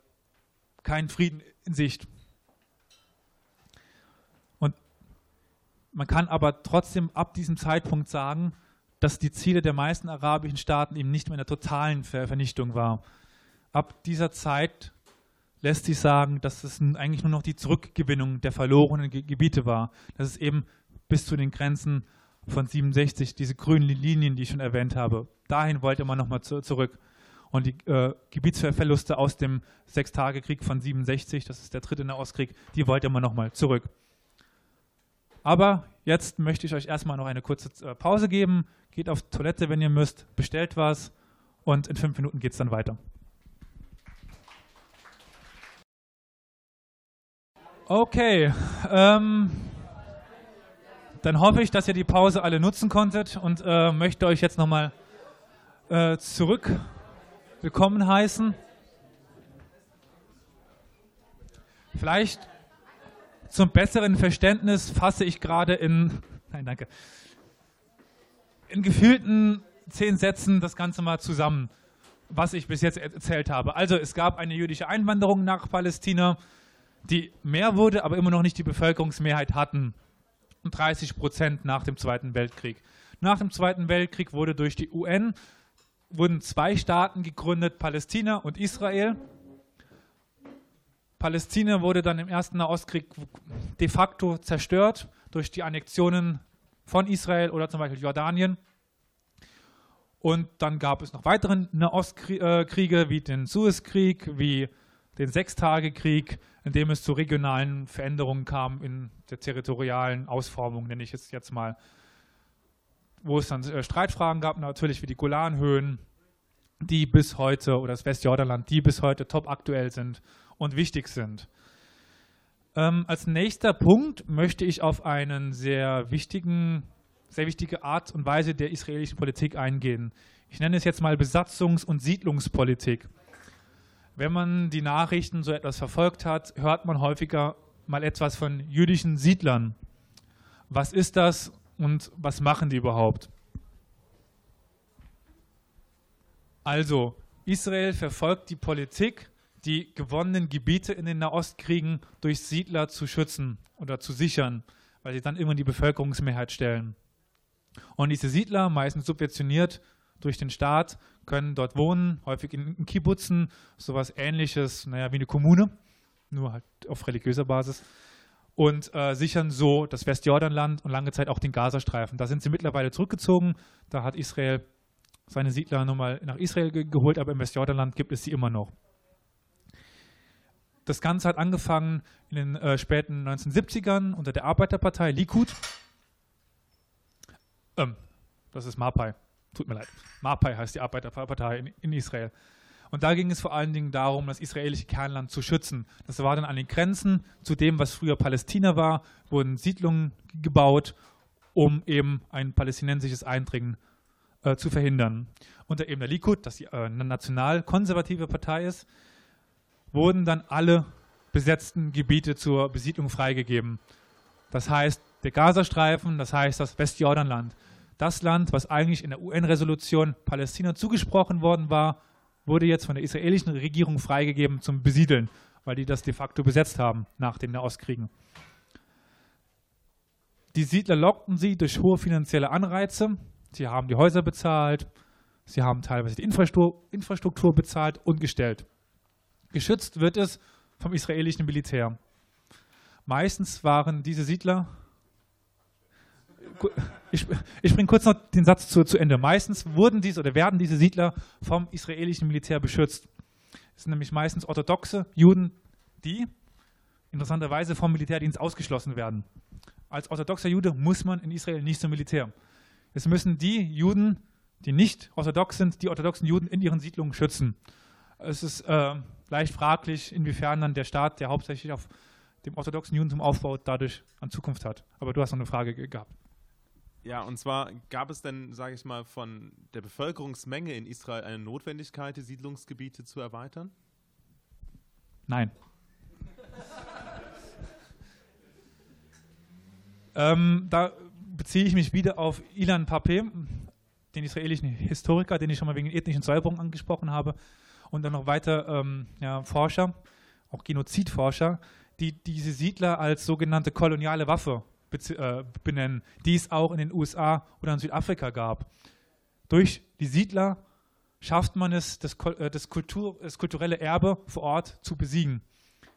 kein Frieden in Sicht. Und man kann aber trotzdem ab diesem Zeitpunkt sagen, dass die Ziele der meisten arabischen Staaten eben nicht mehr in der totalen Vernichtung war. Ab dieser Zeit lässt sich sagen, dass es eigentlich nur noch die Zurückgewinnung der verlorenen Gebiete war. Dass es eben bis zu den Grenzen von 67, diese grünen Linien, die ich schon erwähnt habe, dahin wollte man nochmal zu, zurück. Und die äh, Gebietsverluste aus dem Sechstagekrieg von 67, das ist der dritte Nahostkrieg, die wollte man nochmal zurück. Aber jetzt möchte ich euch erstmal noch eine kurze äh, Pause geben. Geht auf Toilette, wenn ihr müsst, bestellt was und in fünf Minuten geht es dann weiter. Okay, ähm, dann hoffe ich, dass ihr die Pause alle nutzen konntet und äh, möchte euch jetzt nochmal äh, zurück willkommen heißen. Vielleicht zum besseren Verständnis fasse ich gerade in, nein, danke, in gefühlten zehn Sätzen das Ganze mal zusammen, was ich bis jetzt erzählt habe. Also es gab eine jüdische Einwanderung nach Palästina die mehr wurde, aber immer noch nicht die Bevölkerungsmehrheit hatten. 30 Prozent nach dem Zweiten Weltkrieg. Nach dem Zweiten Weltkrieg wurde durch die UN wurden zwei Staaten gegründet, Palästina und Israel. Palästina wurde dann im Ersten Nahostkrieg de facto zerstört durch die Annexionen von Israel oder zum Beispiel Jordanien. Und dann gab es noch weitere Nahostkriege wie den Suezkrieg, wie den Sechstagekrieg, in dem es zu regionalen Veränderungen kam in der territorialen Ausformung, nenne ich es jetzt mal, wo es dann äh, Streitfragen gab, natürlich wie die Golanhöhen, die bis heute, oder das Westjordanland, die bis heute top aktuell sind und wichtig sind. Ähm, als nächster Punkt möchte ich auf einen sehr sehr wichtige Art und Weise der israelischen Politik eingehen. Ich nenne es jetzt mal Besatzungs- und Siedlungspolitik. Wenn man die Nachrichten so etwas verfolgt hat, hört man häufiger mal etwas von jüdischen Siedlern. Was ist das und was machen die überhaupt? Also, Israel verfolgt die Politik, die gewonnenen Gebiete in den Nahostkriegen durch Siedler zu schützen oder zu sichern, weil sie dann immer die Bevölkerungsmehrheit stellen. Und diese Siedler, meistens subventioniert durch den Staat, können dort wohnen, häufig in, Kibbutzen, sowas ähnliches, naja, wie eine Kommune, nur halt auf religiöser Basis. Und äh, sichern so das Westjordanland und lange Zeit auch den Gazastreifen. Da sind sie mittlerweile zurückgezogen. Da hat Israel seine Siedler nochmal nach Israel ge geholt, aber im Westjordanland gibt es sie immer noch. Das Ganze hat angefangen in den äh, späten 1970ern unter der Arbeiterpartei Likud. Ähm, das ist Mapai tut mir leid, Mapai heißt die Arbeiterpartei in, in Israel. Und da ging es vor allen Dingen darum, das israelische Kernland zu schützen. Das war dann an den Grenzen zu dem, was früher Palästina war, wurden Siedlungen gebaut, um eben ein palästinensisches Eindringen äh, zu verhindern. Unter eben der Likud, das die äh, national-konservative Partei ist, wurden dann alle besetzten Gebiete zur Besiedlung freigegeben. Das heißt, der Gazastreifen, das heißt das Westjordanland das Land, was eigentlich in der UN-Resolution Palästina zugesprochen worden war, wurde jetzt von der israelischen Regierung freigegeben zum Besiedeln, weil die das de facto besetzt haben nach den Nahostkriegen. Die Siedler lockten sie durch hohe finanzielle Anreize. Sie haben die Häuser bezahlt, sie haben teilweise die Infrastruktur bezahlt und gestellt. Geschützt wird es vom israelischen Militär. Meistens waren diese Siedler ich, ich bringe kurz noch den Satz zu, zu Ende. Meistens wurden diese oder werden diese Siedler vom israelischen Militär beschützt. Es sind nämlich meistens orthodoxe Juden, die interessanterweise vom Militärdienst ausgeschlossen werden. Als orthodoxer Jude muss man in Israel nicht zum Militär. Es müssen die Juden, die nicht orthodox sind, die orthodoxen Juden in ihren Siedlungen schützen. Es ist äh, leicht fraglich, inwiefern dann der Staat, der hauptsächlich auf dem orthodoxen Judentum aufbaut, dadurch an Zukunft hat. Aber du hast noch eine Frage gehabt. Ja, und zwar gab es denn, sage ich mal, von der Bevölkerungsmenge in Israel eine Notwendigkeit, die Siedlungsgebiete zu erweitern? Nein. ähm, da beziehe ich mich wieder auf Ilan Pape, den israelischen Historiker, den ich schon mal wegen ethnischen Säuberung angesprochen habe, und dann noch weiter ähm, ja, Forscher, auch Genozidforscher, die diese Siedler als sogenannte koloniale Waffe äh, benennen, die es auch in den USA oder in Südafrika gab. Durch die Siedler schafft man es, das, äh, das, Kultur, das kulturelle Erbe vor Ort zu besiegen.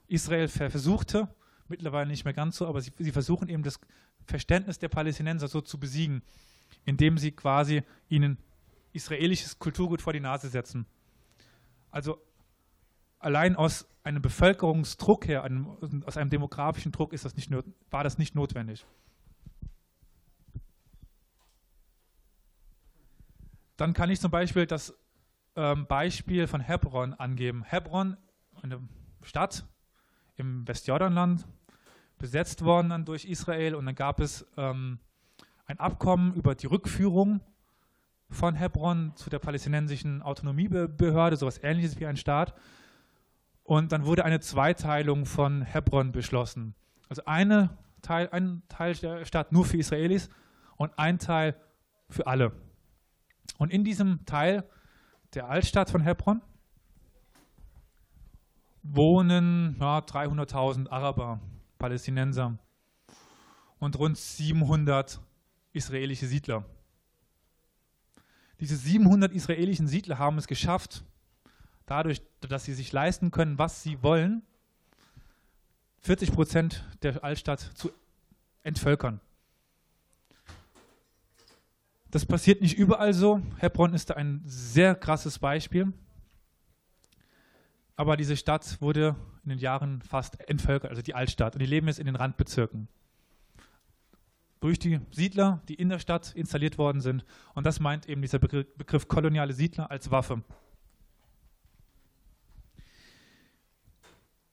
Israel versuchte, mittlerweile nicht mehr ganz so, aber sie, sie versuchen eben das Verständnis der Palästinenser so zu besiegen, indem sie quasi ihnen israelisches Kulturgut vor die Nase setzen. Also allein aus einem Bevölkerungsdruck her, einem, aus einem demografischen Druck ist das nicht, war das nicht notwendig. Dann kann ich zum Beispiel das ähm, Beispiel von Hebron angeben. Hebron, eine Stadt im Westjordanland, besetzt worden dann durch Israel und dann gab es ähm, ein Abkommen über die Rückführung von Hebron zu der palästinensischen Autonomiebehörde, sowas ähnliches wie ein Staat. Und dann wurde eine Zweiteilung von Hebron beschlossen. Also eine Teil, ein Teil der Stadt nur für Israelis und ein Teil für alle. Und in diesem Teil der Altstadt von Hebron wohnen ja, 300.000 Araber, Palästinenser und rund 700 israelische Siedler. Diese 700 israelischen Siedler haben es geschafft, dadurch, dass sie sich leisten können, was sie wollen, 40 Prozent der Altstadt zu entvölkern. Das passiert nicht überall so. Hebron ist da ein sehr krasses Beispiel. Aber diese Stadt wurde in den Jahren fast entvölkert, also die Altstadt. Und die leben jetzt in den Randbezirken. Durch die Siedler, die in der Stadt installiert worden sind. Und das meint eben dieser Begriff, Begriff koloniale Siedler als Waffe.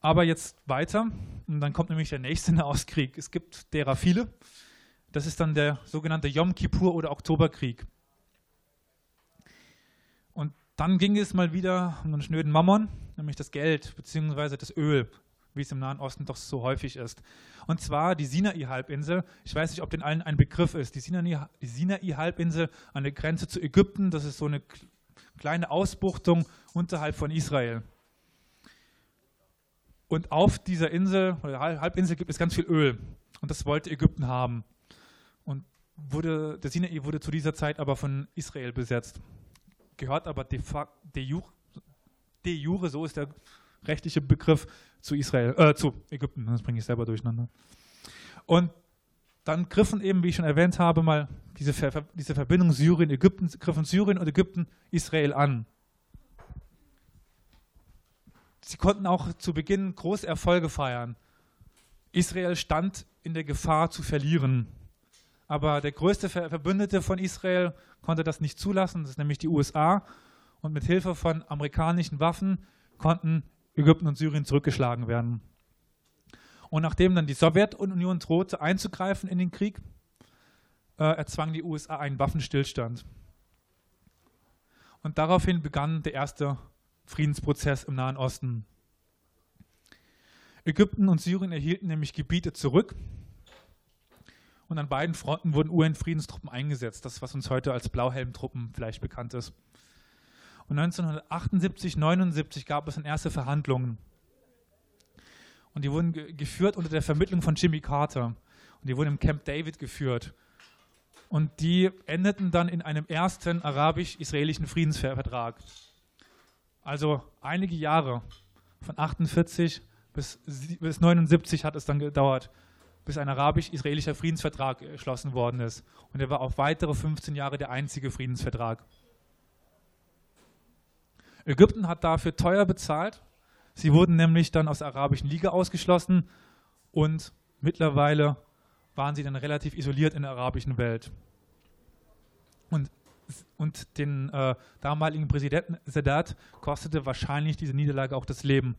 Aber jetzt weiter, und dann kommt nämlich der nächste Nahostkrieg. Es gibt derer viele. Das ist dann der sogenannte Yom Kippur oder Oktoberkrieg. Und dann ging es mal wieder um einen schnöden Mammon, nämlich das Geld bzw. das Öl, wie es im Nahen Osten doch so häufig ist. Und zwar die Sinai-Halbinsel. Ich weiß nicht, ob den allen ein Begriff ist. Die Sinai-Halbinsel an der Grenze zu Ägypten, das ist so eine kleine Ausbuchtung unterhalb von Israel. Und auf dieser Insel, oder Halbinsel, gibt es ganz viel Öl. Und das wollte Ägypten haben. Und wurde, der Sinai wurde zu dieser Zeit aber von Israel besetzt. Gehört aber de, de, jure, de jure, so ist der rechtliche Begriff, zu Israel, äh, zu Ägypten. Das bringe ich selber durcheinander. Und dann griffen eben, wie ich schon erwähnt habe, mal diese, Ver diese Verbindung Syrien-Ägypten, griffen Syrien und Ägypten Israel an. Sie konnten auch zu Beginn große Erfolge feiern. Israel stand in der Gefahr zu verlieren. Aber der größte Verbündete von Israel konnte das nicht zulassen, das ist nämlich die USA. Und mit Hilfe von amerikanischen Waffen konnten Ägypten und Syrien zurückgeschlagen werden. Und nachdem dann die Sowjetunion drohte einzugreifen in den Krieg, äh, erzwang die USA einen Waffenstillstand. Und daraufhin begann der erste Friedensprozess im Nahen Osten. Ägypten und Syrien erhielten nämlich Gebiete zurück und an beiden Fronten wurden UN-Friedenstruppen eingesetzt, das was uns heute als Blauhelmtruppen vielleicht bekannt ist. Und 1978, 79 gab es dann erste Verhandlungen. Und die wurden ge geführt unter der Vermittlung von Jimmy Carter. Und die wurden im Camp David geführt. Und die endeten dann in einem ersten arabisch-israelischen Friedensvertrag. Also einige Jahre, von 48 bis, bis 79 hat es dann gedauert, bis ein arabisch-israelischer Friedensvertrag geschlossen worden ist. Und er war auf weitere 15 Jahre der einzige Friedensvertrag. Ägypten hat dafür teuer bezahlt. Sie wurden nämlich dann aus der Arabischen Liga ausgeschlossen und mittlerweile waren sie dann relativ isoliert in der arabischen Welt. Und, und den äh, damaligen Präsidenten Sadat kostete wahrscheinlich diese Niederlage auch das Leben.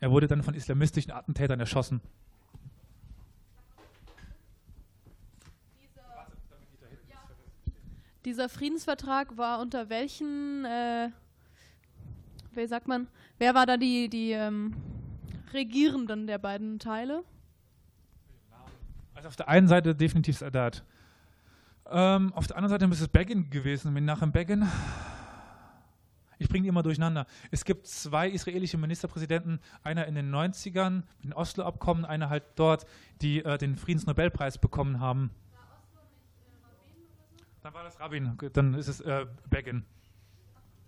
Er wurde dann von islamistischen Attentätern erschossen. Dieser Friedensvertrag war unter welchen, äh, wie sagt man, wer war da die, die ähm, Regierenden der beiden Teile? Also auf der einen Seite definitiv Sadat. Ähm, auf der anderen Seite ist es Begin gewesen, Menachem Begin. Ich bringe die immer durcheinander. Es gibt zwei israelische Ministerpräsidenten, einer in den 90ern mit dem Oslo-Abkommen, einer halt dort, die äh, den Friedensnobelpreis bekommen haben. Dann war das Rabin, dann ist es äh, Begin.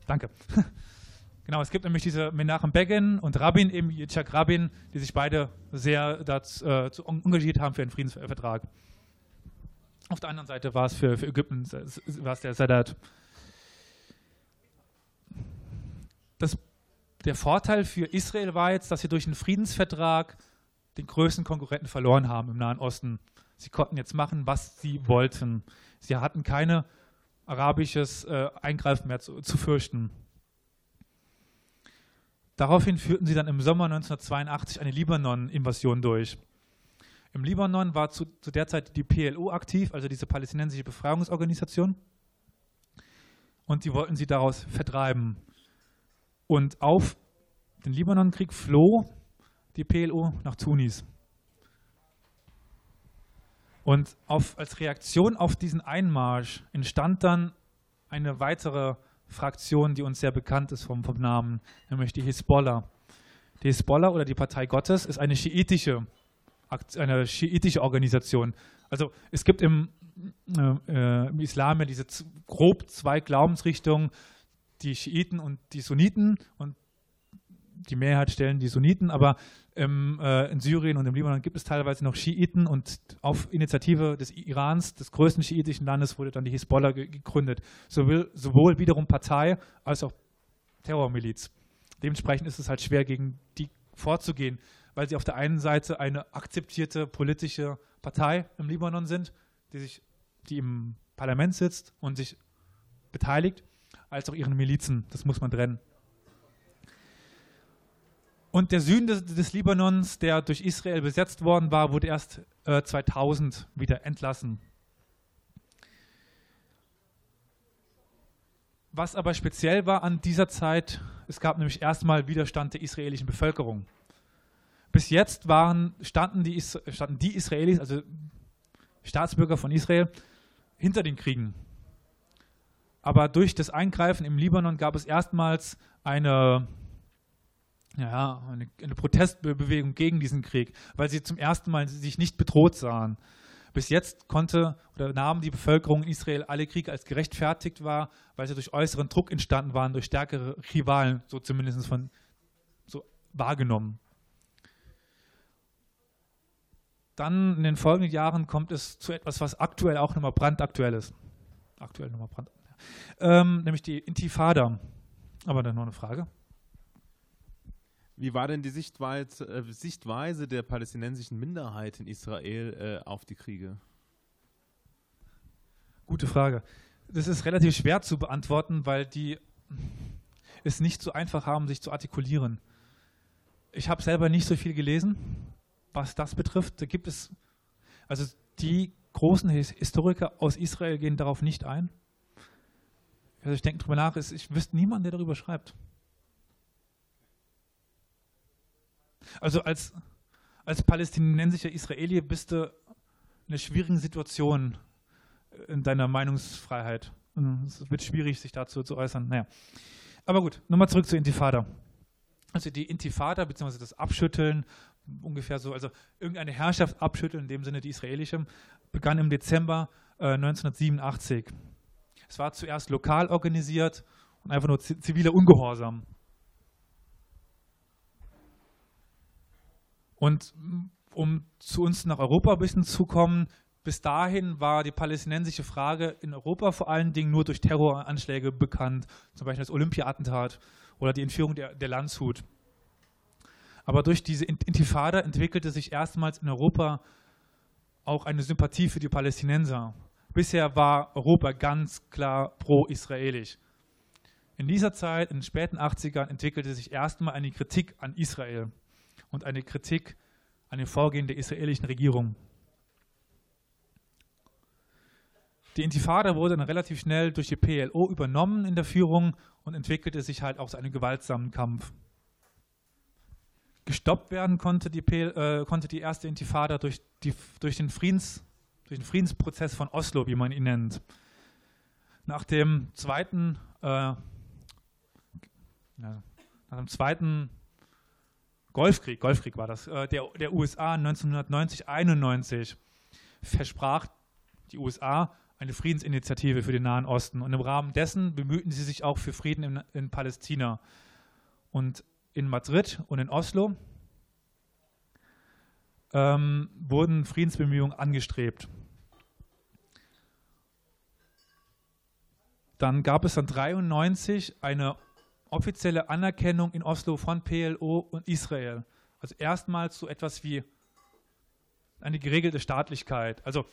Danke. genau, es gibt nämlich diese Menachem Begin und Rabin, eben Yitzhak Rabin, die sich beide sehr dazu, äh, engagiert haben für den Friedensvertrag. Auf der anderen Seite war es für, für Ägypten war es der Sadat. Das, der Vorteil für Israel war jetzt, dass sie durch einen Friedensvertrag den größten Konkurrenten verloren haben im Nahen Osten. Sie konnten jetzt machen, was sie wollten. Sie hatten keine arabisches äh, Eingreifen mehr zu, zu fürchten. Daraufhin führten sie dann im Sommer 1982 eine Libanon-Invasion durch. Im Libanon war zu, zu, der Zeit die PLO aktiv, also diese palästinensische Befreiungsorganisation. Und die wollten sie daraus vertreiben. Und auf den Libanonkrieg floh die PLO nach Tunis. Und auf, als Reaktion auf diesen Einmarsch entstand dann eine weitere Fraktion, die uns sehr bekannt ist vom, vom Namen, nämlich die Hisbollah. Die Hisbollah oder die Partei Gottes ist eine schiitische, eine schiitische Organisation. Also es gibt im, äh, im Islam ja diese grob zwei Glaubensrichtungen, die Schiiten und die Sunniten. Und die Mehrheit stellen die Sunniten, aber im, äh, in Syrien und im Libanon gibt es teilweise noch Schiiten und auf Initiative des Irans, des größten schiitischen Landes, wurde dann die Hisbollah ge gegründet. Sowohl, sowohl wiederum Partei als auch Terrormiliz. Dementsprechend ist es halt schwer, gegen die vorzugehen, weil sie auf der einen Seite eine akzeptierte politische Partei im Libanon sind, die sich, die im Parlament sitzt und sich beteiligt, als auch ihren Milizen. Das muss man trennen. Und der Süden des, des, Libanons, der durch Israel besetzt worden war, wurde erst äh, 2000 wieder entlassen. Was aber speziell war an dieser Zeit, es gab nämlich erstmal Widerstand der israelischen Bevölkerung. Bis jetzt waren, standen, die, standen die Israelis, also Staatsbürger von Israel, hinter den Kriegen. Aber durch das Eingreifen im Libanon gab es erstmals eine ja, eine, eine Protestbewegung gegen diesen Krieg, weil sie zum ersten Mal sich nicht bedroht sahen. Bis jetzt konnte oder nahm die Bevölkerung in Israel alle Kriege als gerechtfertigt wahr, weil sie durch äußeren Druck entstanden waren, durch stärkere Rivalen, so zumindest von so wahrgenommen. Dann in den folgenden Jahren kommt es zu etwas, was aktuell auch nochmal brandaktuell ist. Aktuell nochmal brandaktuell. Ähm, nämlich die Intifada. Aber dann noch eine Frage. Wie war denn die Sichtweise, äh, Sichtweise der palästinensischen Minderheit in Israel äh, auf die Kriege? Gute Frage. Das ist relativ schwer zu beantworten, weil die es nicht so einfach haben, sich zu artikulieren. Ich habe selber nicht so viel gelesen, was das betrifft. Da gibt es, also die großen Historiker aus Israel gehen darauf nicht ein. Also ich denke darüber nach, ich wüsste niemanden, der darüber schreibt. Also als, als palästinensischer Israeli bist du in einer schwierigen Situation in deiner Meinungsfreiheit. Es wird schwierig, sich dazu zu äußern. Naja. Aber gut, nochmal zurück zur Intifada. Also die Intifada, beziehungsweise das Abschütteln, ungefähr so, also irgendeine Herrschaft abschütteln, in dem Sinne die israelische, begann im Dezember äh, 1987. Es war zuerst lokal organisiert und einfach nur ziviler Ungehorsam. Und um zu uns nach Europa ein bisschen zu kommen, bis dahin war die palästinensische Frage in Europa vor allen Dingen nur durch Terroranschläge bekannt, zum Beispiel das Olympia-Attentat oder die Entführung der, der Landshut. Aber durch diese Intifada entwickelte sich erstmals in Europa auch eine Sympathie für die Palästinenser. Bisher war Europa ganz klar pro-israelisch. In dieser Zeit, in den späten 80ern, entwickelte sich erstmal eine Kritik an Israel und eine Kritik an den Vorgehen der israelischen Regierung. Die Intifada wurde dann relativ schnell durch die PLO übernommen in der Führung und entwickelte sich halt auch zu einem gewaltsamen Kampf. Gestoppt werden konnte die, äh, konnte die erste Intifada durch, die, durch, den Friedens, durch den Friedensprozess von Oslo, wie man ihn nennt. Nach dem zweiten, äh, nach dem zweiten Golfkrieg, Golfkrieg war das, äh, der, der USA 1990-91 versprach die USA eine Friedensinitiative für den Nahen Osten. Und im Rahmen dessen bemühten sie sich auch für Frieden in, in Palästina. Und in Madrid und in Oslo ähm, wurden Friedensbemühungen angestrebt. Dann gab es dann 1993 eine offizielle Anerkennung in Oslo von PLO und Israel. Also erstmals so etwas wie eine geregelte Staatlichkeit. Also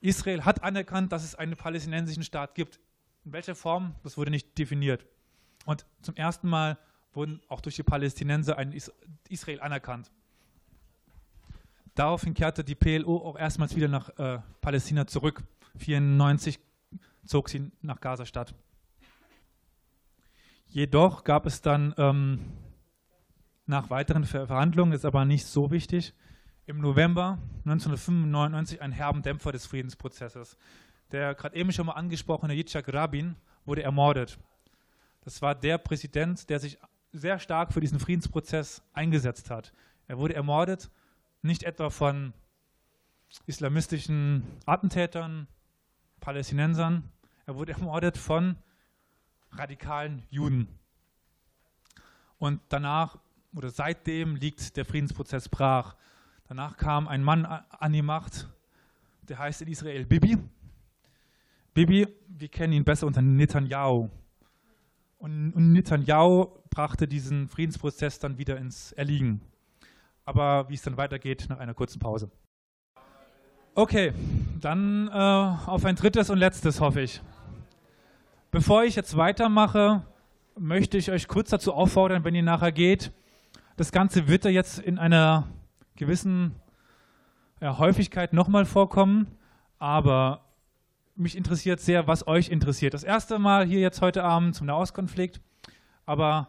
Israel hat anerkannt, dass es einen palästinensischen Staat gibt. In welcher Form, das wurde nicht definiert. Und zum ersten Mal wurden auch durch die Palästinenser ein Israel anerkannt. Daraufhin kehrte die PLO auch erstmals wieder nach äh, Palästina zurück. 1994 zog sie nach Gaza-Stadt. Jedoch gab es dann ähm, nach weiteren Verhandlungen, ist aber nicht so wichtig, im November 1995 einen herben Dämpfer des Friedensprozesses. Der gerade eben schon mal angesprochene Yitzhak Rabin wurde ermordet. Das war der Präsident, der sich sehr stark für diesen Friedensprozess eingesetzt hat. Er wurde ermordet, nicht etwa von islamistischen Attentätern, Palästinensern, er wurde ermordet von radikalen Juden. Und danach oder seitdem liegt der Friedensprozess brach. Danach kam ein Mann an die Macht, der heißt in Israel Bibi. Bibi, wir kennen ihn besser unter Netanyahu. Und, und Netanyahu brachte diesen Friedensprozess dann wieder ins Erliegen. Aber wie es dann weitergeht, nach einer kurzen Pause. Okay, dann äh, auf ein drittes und letztes hoffe ich. Bevor ich jetzt weitermache, möchte ich euch kurz dazu auffordern, wenn ihr nachher geht, das Ganze wird ja jetzt in einer gewissen ja, Häufigkeit nochmal vorkommen, aber mich interessiert sehr, was euch interessiert. Das erste Mal hier jetzt heute Abend zum Nahostkonflikt, aber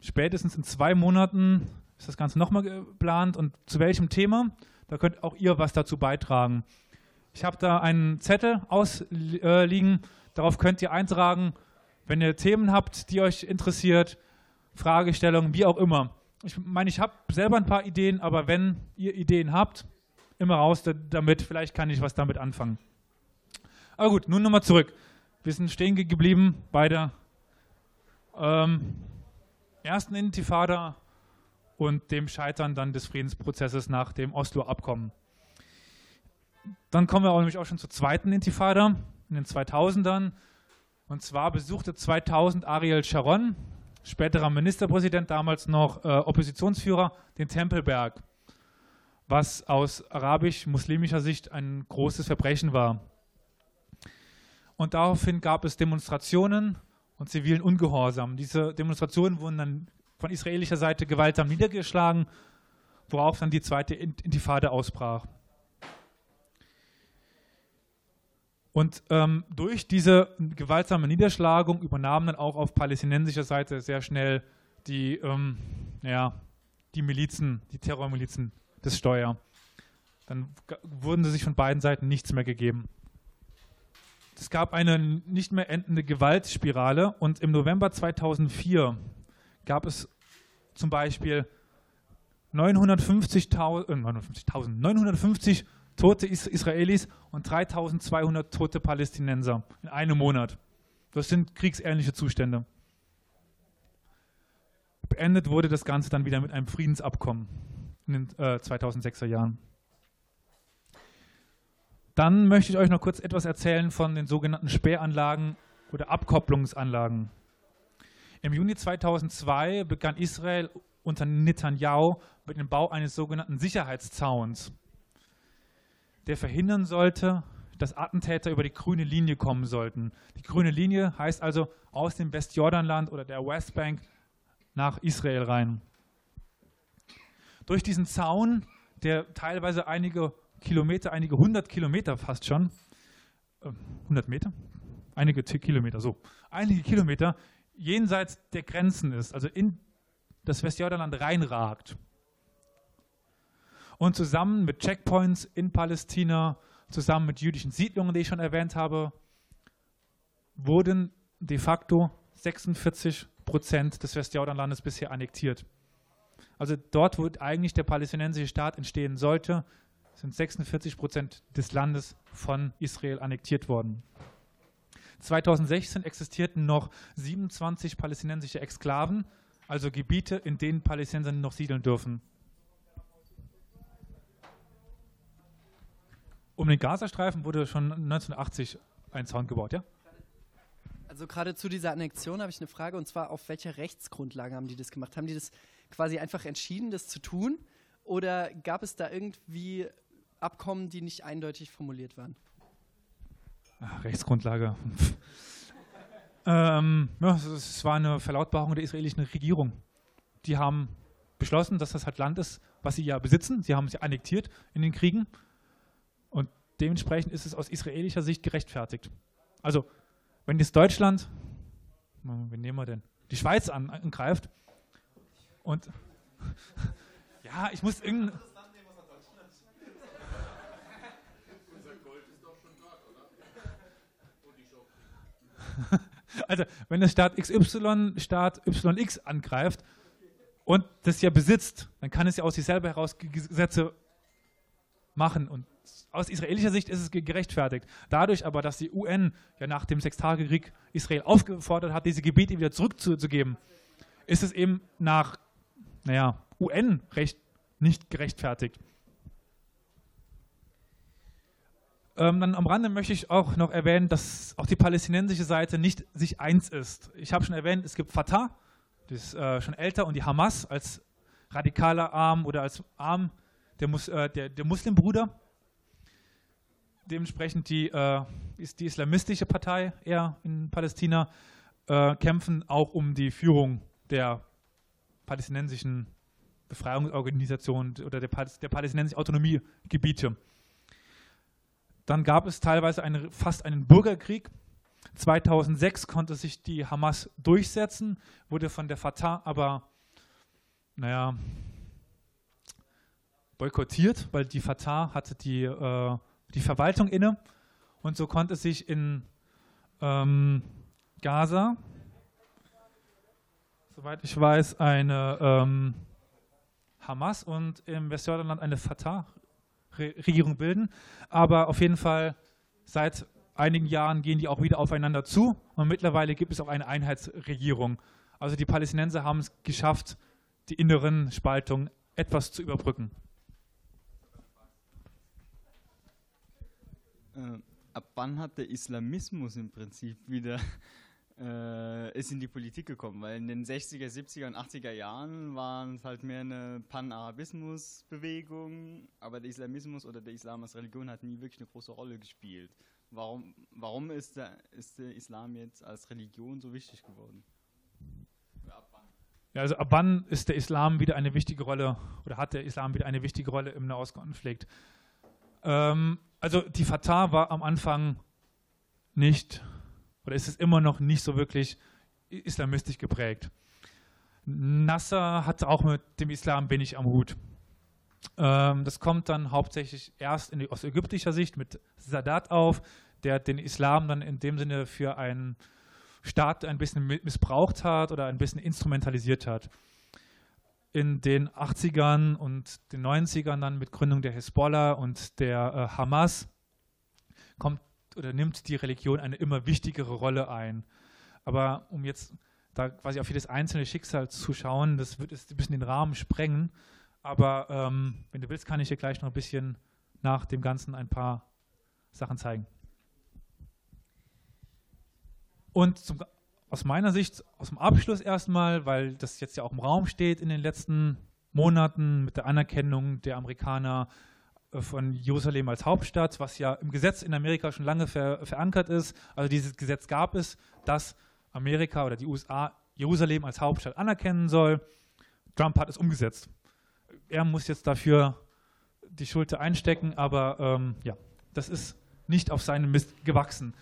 spätestens in zwei Monaten ist das Ganze nochmal geplant und zu welchem Thema, da könnt auch ihr was dazu beitragen. Ich habe da einen Zettel ausliegen, äh, darauf könnt ihr eintragen, wenn ihr Themen habt, die euch interessiert, Fragestellungen, wie auch immer ich meine, ich habe selber ein paar Ideen, aber wenn ihr Ideen habt, immer raus damit. Vielleicht kann ich was damit anfangen. Aber gut, nun nochmal zurück. Wir sind stehen geblieben bei der ähm, ersten Intifada und dem Scheitern dann des Friedensprozesses nach dem Oslo-Abkommen. Dann kommen wir auch nämlich auch schon zur zweiten Intifada in den 2000ern. Und zwar besuchte 2000 Ariel Sharon, späterer Ministerpräsident, damals noch äh, Oppositionsführer, den Tempelberg, was aus arabisch-muslimischer Sicht ein großes Verbrechen war. Und daraufhin gab es Demonstrationen und zivilen Ungehorsam. Diese Demonstrationen wurden dann von israelischer Seite gewaltsam niedergeschlagen, worauf dann die zweite Intifade ausbrach. Und ähm, durch diese gewaltsame Niederschlagung übernahmen dann auch auf palästinensischer Seite sehr schnell die, ähm, ja, die Milizen, die Terrormilizen das Steuer. Dann wurden sie sich von beiden Seiten nichts mehr gegeben. Es gab eine nicht mehr endende Gewaltspirale und im November 2004 gab es zum Beispiel 950.000, äh, 950, 950 tote Israelis und 3200 tote Palästinenser in einem Monat. Das sind kriegsähnliche Zustände. Beendet wurde das Ganze dann wieder mit einem Friedensabkommen. in den äh, 2006er Jahren. Dann möchte ich euch noch kurz etwas erzählen von den sogenannten Sperranlagen oder Abkopplungsanlagen. Im Juni 2002 begann Israel unter Netanyahu mit dem Bau eines sogenannten Sicherheitszauns, der verhindern sollte, dass Attentäter über die grüne Linie kommen sollten. Die grüne Linie heißt also aus dem Westjordanland oder der Westbank nach Israel rein. Durch diesen Zaun, der teilweise einige Kilometer, einige hundert Kilometer fast schon, äh, 100 Meter, einige Kilometer, so, einige Kilometer jenseits der Grenzen ist, also in das Westjordanland reinragt. Und zusammen mit Checkpoints in Palästina, zusammen mit jüdischen Siedlungen, die ich schon erwähnt habe, wurden de facto 46 Prozent des Westjordanlandes bisher annektiert. Also dort, wo eigentlich der palästinensische Staat entstehen sollte, sind 46 Prozent des Landes von Israel annektiert worden. 2016 existierten noch 27 palästinensische Exklaven, also Gebiete, in denen Palästinenser noch siedeln dürfen. Um den Gazastreifen wurde schon 1980 ein Zaun gebaut, ja? Also gerade zu dieser Annexion habe ich eine Frage und zwar auf welcher Rechtsgrundlage haben die das gemacht? Haben die das quasi einfach entschieden, das zu tun? Oder gab es da irgendwie Abkommen, die nicht eindeutig formuliert waren? Ach, Rechtsgrundlage. ähm, ja, es war eine Verlautbarung der israelischen Regierung. Die haben beschlossen, dass das halt Land ist, was sie ja besitzen. Sie haben es ja annektiert in den Kriegen. Und dementsprechend ist es aus israelischer Sicht gerechtfertigt. Also, wenn jetzt Deutschland, wen nehmen wir denn, die Schweiz angreift und ja, ich muss irgendein Also, wenn der Staat XY Staat YX angreift und das ja besitzt, dann kann es ja aus sich selber heraus Gesetze machen. Und aus israelischer Sicht ist es gerechtfertigt. Dadurch aber, dass die UN ja nach dem Sechstagekrieg Israel aufgefordert hat, diese Gebiete wieder zurückzugeben, ist es eben nach naja, UN-Recht nicht gerechtfertigt. Ähm, dann am Rande möchte ich auch noch erwähnen, dass auch die palästinensische Seite nicht sich eins ist. Ich habe schon erwähnt, es gibt Fatah, das ist äh, schon älter, und die Hamas als radikaler Arm oder als Arm der, Mus äh, der, der Muslimbruder. Dementsprechend die, äh, ist die islamistische Partei eher in Palästina, äh, kämpfen auch um die Führung der palästinensischen Befreiungsorganisation oder der, der palästinensischen Autonomiegebiete. Dann gab es teilweise eine, fast einen Bürgerkrieg. 2006 konnte sich die Hamas durchsetzen, wurde von der Fatah aber, naja, boykottiert, weil die Fatah hatte die, äh, die Verwaltung inne und so konnte sich in ähm, Gaza, soweit ich weiß, eine ähm, Hamas und im Westjordanland eine Fatah Regierung bilden. Aber auf jeden Fall seit einigen Jahren gehen die auch wieder aufeinander zu und mittlerweile gibt es auch eine Einheitsregierung. Also die Palästinenser haben es geschafft, die inneren Spaltungen etwas zu überbrücken. Äh, ab wann hat der Islamismus im Prinzip wieder äh, ist in die Politik gekommen, weil in den 60er, 70er und 80er Jahren waren es halt mehr eine Pan-Arabismus-Bewegung, aber der Islamismus oder der Islam als Religion hat nie wirklich eine große Rolle gespielt. Warum, warum ist, der, ist der Islam jetzt als Religion so wichtig geworden? Ja, also ab wann ist der Islam wieder eine wichtige Rolle oder hat der Islam wieder eine wichtige Rolle im Nahostkonflikt? Ähm, also die Fatah war am Anfang nicht oder ist es immer noch nicht so wirklich islamistisch geprägt. Nasser hat auch mit dem Islam wenig am Hut. Ähm, das kommt dann hauptsächlich erst die, aus ägyptischer Sicht mit Sadat auf, der den Islam dann in dem Sinne für einen Staat ein bisschen missbraucht hat oder ein bisschen instrumentalisiert hat. In den 80ern und den 90ern dann mit Gründung der Hezbollah und der äh, Hamas kommt oder nimmt die Religion eine immer wichtigere Rolle ein. Aber um jetzt da quasi auf jedes einzelne Schicksal zu schauen, das wird es ein bisschen den Rahmen sprengen. Aber ähm, wenn du willst, kann ich dir gleich noch ein bisschen nach dem Ganzen ein paar Sachen zeigen. Und zum, aus meiner Sicht, aus dem Abschluss erstmal, weil das jetzt ja auch im Raum steht in den letzten Monaten mit der Anerkennung der Amerikaner äh, von Jerusalem als Hauptstadt, was ja im Gesetz in Amerika schon lange ver verankert ist. Also dieses Gesetz gab es, dass Amerika oder die USA Jerusalem als Hauptstadt anerkennen soll. Trump hat es umgesetzt. Er muss jetzt dafür die Schulter einstecken, aber ähm, ja, das ist nicht auf seinem Mist gewachsen.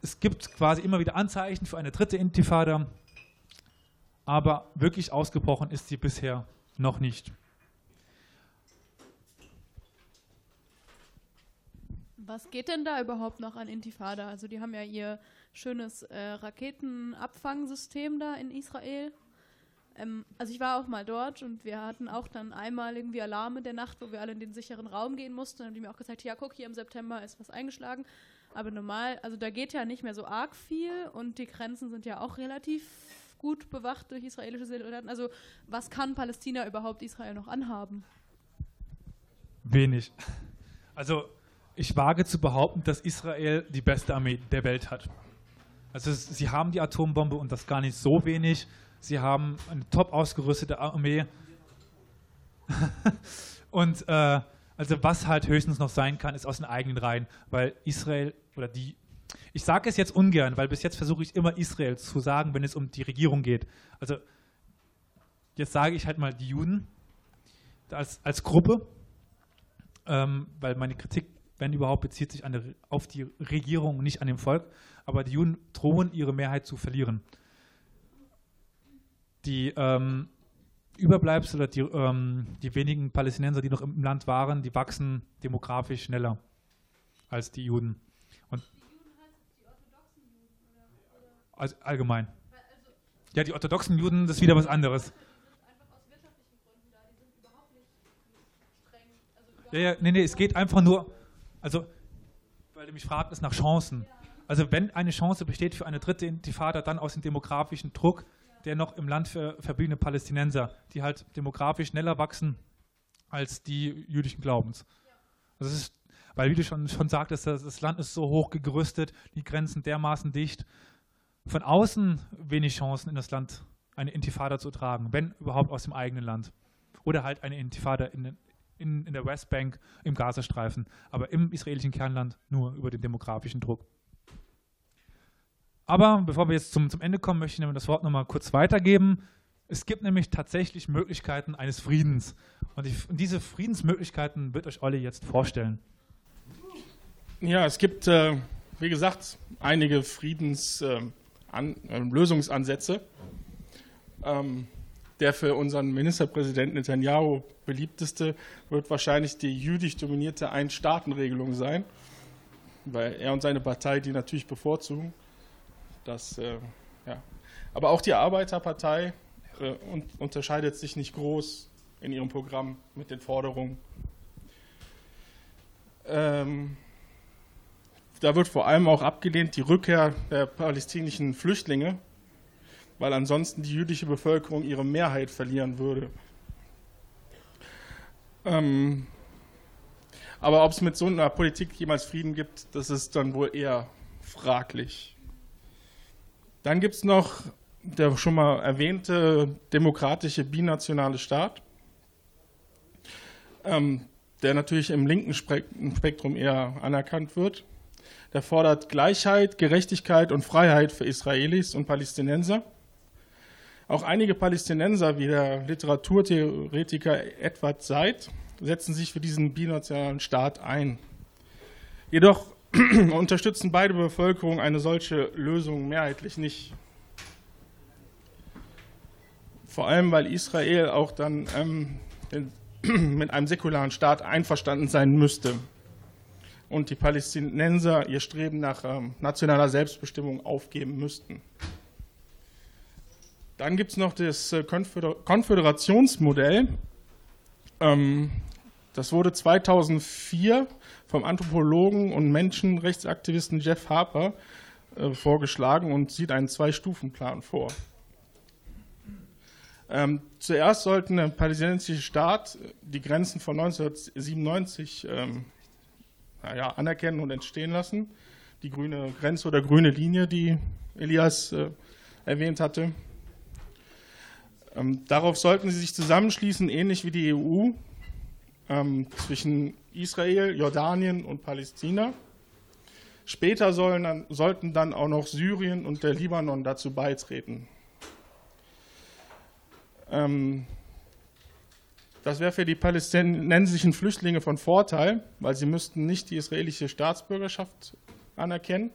Es gibt quasi immer wieder Anzeichen für eine dritte Intifada, aber wirklich ausgebrochen ist sie bisher noch nicht. Was geht denn da überhaupt noch an Intifada? Also die haben ja ihr schönes äh, Raketenabfangsystem da in Israel. Ähm, also ich war auch mal dort und wir hatten auch dann einmal irgendwie Alarme der Nacht, wo wir alle in den sicheren Raum gehen mussten. Dann haben die mir auch gesagt, ja guck, hier im September ist was eingeschlagen. Aber normal, also da geht ja nicht mehr so arg viel und die Grenzen sind ja auch relativ gut bewacht durch israelische Soldaten. Also was kann Palästina überhaupt Israel noch anhaben? Wenig. Also ich wage zu behaupten, dass Israel die beste Armee der Welt hat. Also sie haben die Atombombe und das gar nicht so wenig. Sie haben eine top ausgerüstete Armee. und äh, also was halt höchstens noch sein kann, ist aus den eigenen Reihen, weil Israel oder die, ich sage es jetzt ungern, weil bis jetzt versuche ich immer Israel zu sagen, wenn es um die Regierung geht. Also jetzt sage ich halt mal die Juden als, als Gruppe, ähm, weil meine Kritik wenn überhaupt, bezieht sich eine, auf die Regierung, nicht an dem Volk. Aber die Juden drohen, ihre Mehrheit zu verlieren. Die ähm, Überbleibsel oder die, ähm, die wenigen Palästinenser, die noch im Land waren, die wachsen demografisch schneller als die Juden. Und also allgemein. Ja, die orthodoxen Juden, das ist wieder was anderes. Ja, ja, nee, nee, es geht einfach nur, also, weil du mich fragt, ist nach Chancen. Also, wenn eine Chance besteht für eine dritte Intifada, dann aus dem demografischen Druck der noch im Land ver verbliebene Palästinenser, die halt demografisch schneller wachsen als die jüdischen Glaubens. Also ist, weil, wie du schon, schon sagtest, das Land ist so hoch gerüstet, die Grenzen dermaßen dicht. Von außen wenig Chancen in das Land eine Intifada zu tragen, wenn überhaupt aus dem eigenen Land. Oder halt eine Intifada in, in, in der Westbank, im Gazastreifen, aber im israelischen Kernland nur über den demografischen Druck. Aber bevor wir jetzt zum, zum Ende kommen, möchte ich das Wort nochmal kurz weitergeben. Es gibt nämlich tatsächlich Möglichkeiten eines Friedens. Und, die, und diese Friedensmöglichkeiten wird euch Olli jetzt vorstellen. Ja, es gibt, äh, wie gesagt, einige Friedenslösungsansätze. Äh, ähm, der für unseren Ministerpräsidenten Netanyahu beliebteste wird wahrscheinlich die jüdisch dominierte Ein-Staaten-Regelung sein, weil er und seine Partei die natürlich bevorzugen. Das, äh, ja. Aber auch die Arbeiterpartei äh, un unterscheidet sich nicht groß in ihrem Programm mit den Forderungen. Ähm, da wird vor allem auch abgelehnt die Rückkehr der palästinensischen Flüchtlinge weil ansonsten die jüdische Bevölkerung ihre Mehrheit verlieren würde. Ähm, aber ob es mit so einer Politik jemals Frieden gibt, das ist dann wohl eher fraglich. Dann gibt es noch der schon mal erwähnte demokratische binationale Staat, ähm, der natürlich im linken Spektrum eher anerkannt wird. Der fordert Gleichheit, Gerechtigkeit und Freiheit für Israelis und Palästinenser auch einige Palästinenser, wie der Literaturtheoretiker Edward Seid, setzen sich für diesen binationalen Staat ein. Jedoch unterstützen beide Bevölkerungen eine solche Lösung mehrheitlich nicht. Vor allem, weil Israel auch dann ähm, mit einem säkularen Staat einverstanden sein müsste und die Palästinenser ihr Streben nach ähm, nationaler Selbstbestimmung aufgeben müssten. Dann gibt es noch das äh, Konföderationsmodell. Ähm, das wurde 2004 vom Anthropologen und Menschenrechtsaktivisten Jeff Harper äh, vorgeschlagen und sieht einen Zwei-Stufen-Plan vor. Ähm, zuerst sollten der palästinensische Staat die Grenzen von 1997 ähm, naja, anerkennen und entstehen lassen. Die grüne Grenze oder grüne Linie, die Elias äh, erwähnt hatte. Ähm, darauf sollten sie sich zusammenschließen, ähnlich wie die EU, ähm, zwischen Israel, Jordanien und Palästina. Später dann, sollten dann auch noch Syrien und der Libanon dazu beitreten. Ähm, das wäre für die palästinensischen Flüchtlinge von Vorteil, weil sie müssten nicht die israelische Staatsbürgerschaft anerkennen,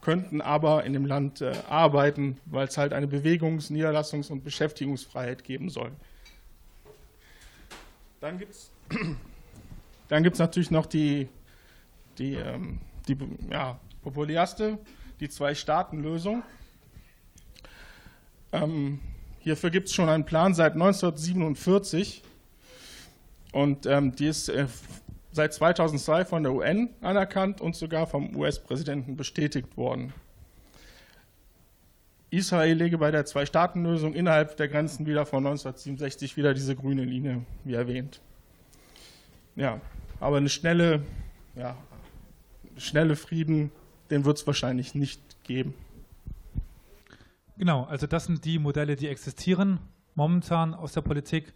könnten aber in dem Land äh, arbeiten, weil es halt eine Bewegungs-, Niederlassungs- und Beschäftigungsfreiheit geben soll. Dann gibt es dann gibt's natürlich noch die, die, ähm, die ja, populärste, die Zwei-Staaten-Lösung. Ähm, Hierfür gibt es schon einen Plan seit 1947 und ähm, die ist äh, seit 2002 von der UN anerkannt und sogar vom US-Präsidenten bestätigt worden. Israel lege bei der Zwei-Staaten-Lösung innerhalb der Grenzen wieder von 1967 wieder diese grüne Linie, wie erwähnt. Ja, aber eine schnelle, ja, schnelle Frieden, den wird es wahrscheinlich nicht geben. Genau, also das sind die Modelle, die existieren momentan aus der Politik,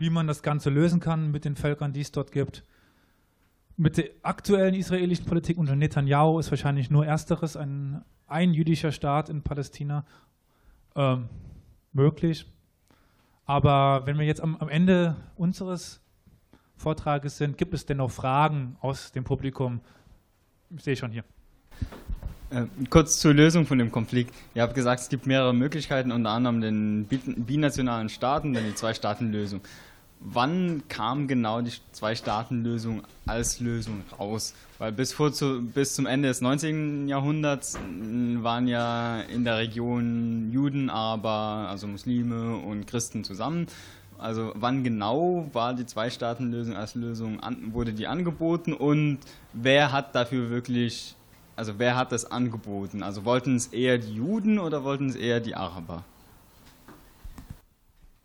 wie man das Ganze lösen kann mit den Völkern, die es dort gibt. Mit der aktuellen israelischen Politik unter Netanyahu ist wahrscheinlich nur ersteres, ein, ein jüdischer Staat in Palästina, ähm, möglich. Aber wenn wir jetzt am, am Ende unseres Vortrages sind, gibt es denn noch Fragen aus dem Publikum? Ich sehe schon hier. Äh, kurz zur Lösung von dem Konflikt. Ihr habt gesagt, es gibt mehrere Möglichkeiten, unter anderem den binationalen Staaten, dann die Zwei-Staaten-Lösung. Wann kam genau die Zwei-Staaten-Lösung als Lösung raus? Weil bis, vor zu, bis zum Ende des 19. Jahrhunderts waren ja in der Region Juden, Araber, also Muslime und Christen zusammen. Also wann genau war die Zwei-Staaten-Lösung als Lösung, an, wurde die angeboten und wer hat dafür wirklich also wer hat das angeboten? Also wollten es eher die Juden oder wollten es eher die Araber?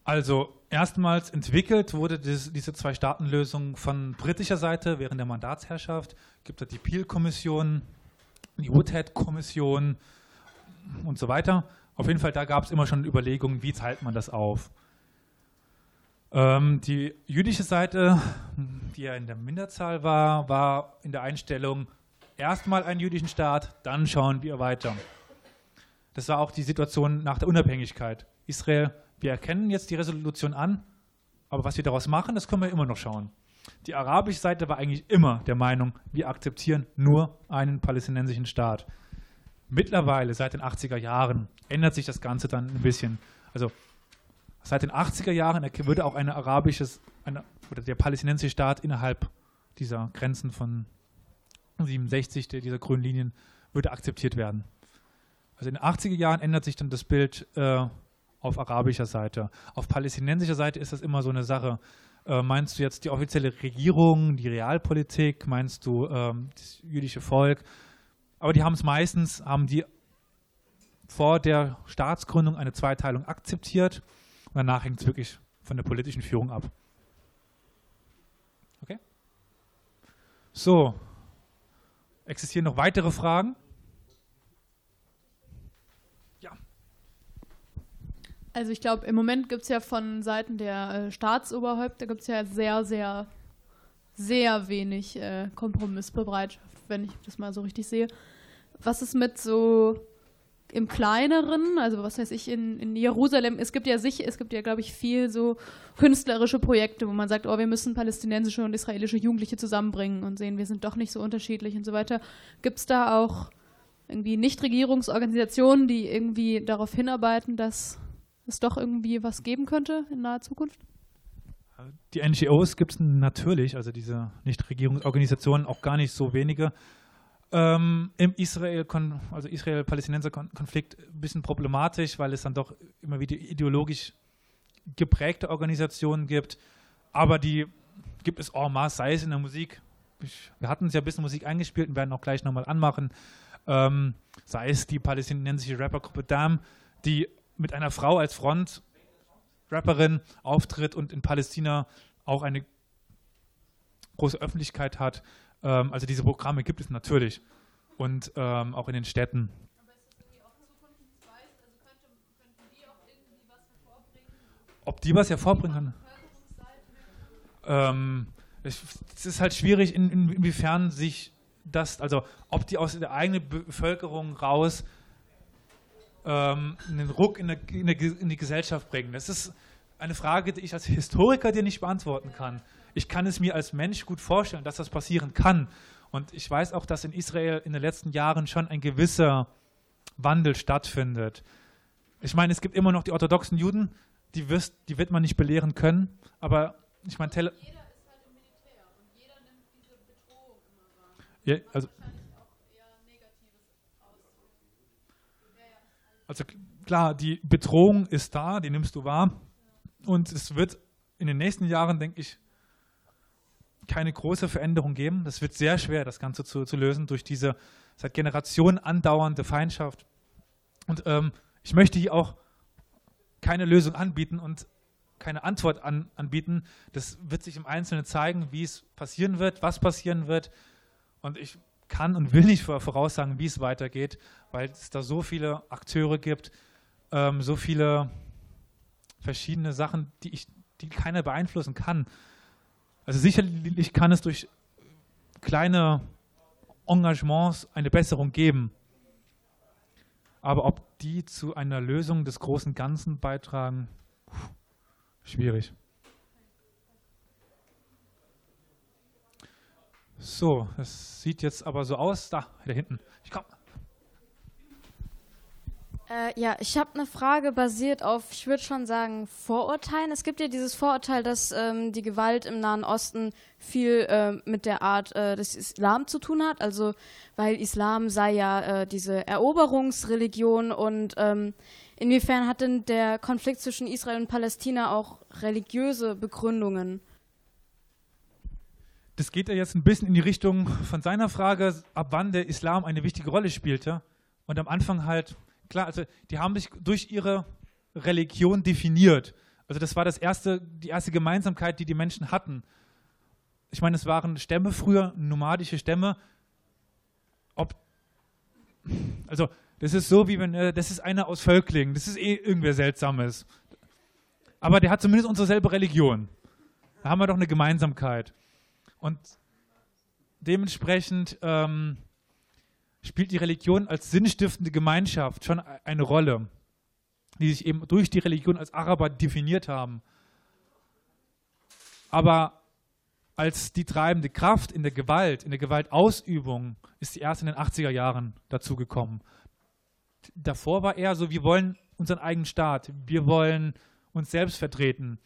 Also erstmals entwickelt wurde das, diese Zwei-Staaten-Lösung von britischer Seite während der Mandatsherrschaft. Gibt es die Peel-Kommission, die UTED-Kommission und so weiter. Auf jeden Fall, da gab es immer schon Überlegungen, wie teilt man das auf. Ähm, die jüdische Seite, die ja in der Minderzahl war, war in der Einstellung, erstmal einen jüdischen Staat, dann schauen wir weiter. Das war auch die Situation nach der Unabhängigkeit. Israel, wir erkennen jetzt die Resolution an, aber was wir daraus machen, das können wir immer noch schauen. Die arabische Seite war eigentlich immer der Meinung, wir akzeptieren nur einen palästinensischen Staat. Mittlerweile, seit den 80er Jahren, ändert sich das Ganze dann ein bisschen. Also seit den 80er Jahren würde auch eine arabisches, eine, oder der palästinensische Staat innerhalb dieser Grenzen von 67 der, dieser grünen Linien würde akzeptiert werden. Also in den 80er Jahren ändert sich dann das Bild äh, auf arabischer Seite. Auf palästinensischer Seite ist das immer so eine Sache. Äh, meinst du jetzt die offizielle Regierung, die Realpolitik? Meinst du ähm, das jüdische Volk? Aber die haben es meistens, haben die vor der Staatsgründung eine Zweiteilung akzeptiert. Und danach hängt es wirklich von der politischen Führung ab. Okay? So, Existieren noch weitere Fragen? Ja. Also ich glaube, im Moment gibt es ja von Seiten der äh, Staatsoberhäupter gibt es ja sehr, sehr, sehr wenig äh, Kompromissbereitschaft, wenn ich das mal so richtig sehe. Was ist mit so im Kleineren, also was weiß ich, in, in Jerusalem, es gibt ja sich, es gibt ja, glaube ich, viel so künstlerische Projekte, wo man sagt, oh, wir müssen palästinensische und israelische Jugendliche zusammenbringen und sehen, wir sind doch nicht so unterschiedlich und so weiter. Gibt es da auch irgendwie Nichtregierungsorganisationen, die irgendwie darauf hinarbeiten, dass es doch irgendwie was geben könnte in naher Zukunft? Die NGOs gibt es natürlich, also diese Nichtregierungsorganisationen, auch gar nicht so wenige ähm, im Israel, also Israel-Palästinenser-Konflikt ein bisschen problematisch, weil es dann doch immer wieder ideologisch geprägte Organisationen gibt. Aber die gibt es en masse, sei es in der Musik. Ich, wir hatten es ja ein bisschen Musik eingespielt und werden auch gleich nochmal anmachen. Ähm, sei es die palästinensische Rappergruppe Dam, die mit einer Frau als Front Rapperin auftritt und in Palästina auch eine große Öffentlichkeit hat. Ähm, also diese Programme gibt es natürlich und ähm, auch in den Städten. Ob die was hervorbringen kann? Ähm, es ist halt schwierig, in, in, inwiefern sich das, also ob die aus der eigenen Bevölkerung raus ähm, einen Ruck in, eine, in, eine, in, die Gesellschaft bringen. Das ist eine Frage, die ich als Historiker dir nicht beantworten kann. Ich kann es mir als Mensch gut vorstellen, dass das passieren kann. Und ich weiß auch, dass in Israel in den letzten Jahren schon ein gewisser Wandel stattfindet. Ich meine, es gibt immer noch die orthodoxen Juden, die, wirst, die wird man nicht belehren können, aber ich meine, Tele Ja, also, also klar, die Bedrohung ist da, die nimmst du wahr. Und es wird in den nächsten Jahren, denke ich, keine große Veränderung geben. Das wird sehr schwer, das Ganze zu, zu lösen durch diese seit Generationen andauernde Feindschaft. Und ähm, ich möchte hier auch keine Lösung anbieten und keine Antwort an, anbieten. Das wird sich im Einzelnen zeigen, wie es passieren wird, was passieren wird. Und ich kann und will nicht voraussagen, wie es weitergeht, weil es da so viele Akteure gibt, ähm, so viele verschiedene Sachen, die ich, die keiner beeinflussen kann. Also sicherlich kann es durch kleine Engagements eine Besserung geben. Aber ob die zu einer Lösung des großen Ganzen beitragen, schwierig. So, das sieht jetzt aber so aus. Da, da hinten. Ich komm. Äh, ja, ich habe eine Frage basiert auf, ich würde schon sagen, Vorurteilen. Es gibt ja dieses Vorurteil, dass ähm, die Gewalt im Nahen Osten viel äh, mit der Art äh, des Islam zu tun hat. Also, weil Islam sei ja äh, diese Eroberungsreligion und ähm, inwiefern hat denn der Konflikt zwischen Israel und Palästina auch religiöse Begründungen? Das geht ja jetzt ein bisschen in die Richtung von seiner Frage, ab wann der Islam eine wichtige Rolle spielte. Und am Anfang halt, klar, also die haben sich durch ihre Religion definiert. Also das war das erste, die erste Gemeinsamkeit, die die Menschen hatten. Ich meine, es waren Stämme früher, nomadische Stämme. Ob, also das ist so, wie wenn, äh, das ist einer aus Völklingen, das ist eh irgendwer Seltsames. Aber der hat zumindest unsere selbe Religion. Da haben wir doch eine Gemeinsamkeit. Und dementsprechend ähm, spielt die Religion als sinnstiftende Gemeinschaft schon eine Rolle, die sich eben durch die Religion als Araber definiert haben. Aber als die treibende Kraft in der Gewalt, in der Gewaltausübung, ist sie erst in den 80er Jahren dazugekommen. Davor war eher so, wir wollen unseren eigenen Staat, wir wollen uns selbst vertreten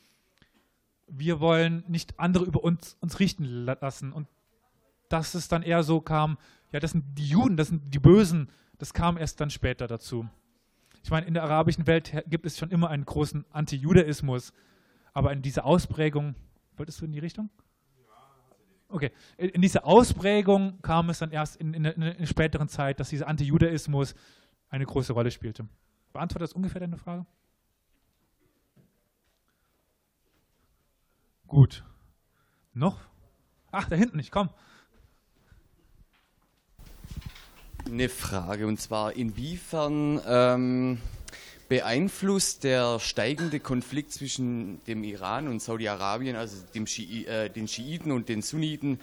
wir wollen nicht andere über uns, uns richten lassen. Und dass es dann eher so kam, ja, das sind die Juden, das sind die Bösen, das kam erst dann später dazu. Ich meine, in der arabischen Welt gibt es schon immer einen großen Anti-Judaismus, aber in dieser Ausprägung, wolltest du in die Richtung? Okay, in dieser Ausprägung kam es dann erst in, in, in einer späteren Zeit, dass dieser Anti-Judaismus eine große Rolle spielte. Beantwortet das ungefähr deine Frage? Gut. Noch? Ach, da hinten, ich komm. Eine Frage, und zwar inwiefern ähm, beeinflusst der steigende Konflikt zwischen dem Iran und Saudi-Arabien, also dem Schi äh, den Schiiten und den Sunniten,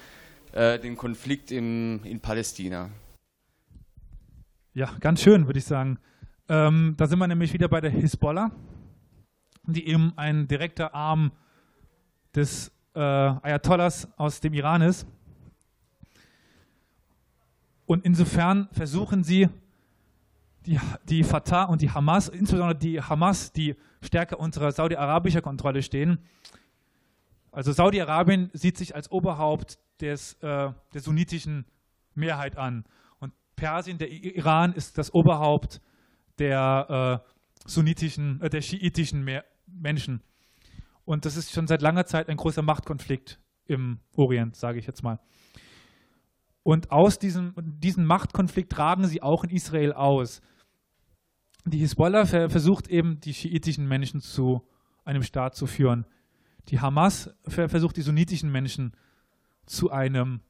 äh, den Konflikt im, in Palästina? Ja, ganz schön, würde ich sagen. Ähm, da sind wir nämlich wieder bei der Hisbollah, die eben ein direkter Arm des äh, Ayatollahs aus dem Iran ist. Und insofern versuchen sie, die, die Fatah und die Hamas, insbesondere die Hamas, die stärker unter saudi-arabischer Kontrolle stehen. Also Saudi-Arabien sieht sich als Oberhaupt des, äh, der sunnitischen Mehrheit an. Und Persien, der Iran, ist das Oberhaupt der äh, sunnitischen, äh, der schiitischen Mehr Menschen. Und das ist schon seit langer Zeit ein großer Machtkonflikt im Orient, sage ich jetzt mal. Und aus diesem diesen Machtkonflikt tragen sie auch in Israel aus. Die Hisbollah versucht eben, die schiitischen Menschen zu einem Staat zu führen. Die Hamas versucht, die sunnitischen Menschen zu einem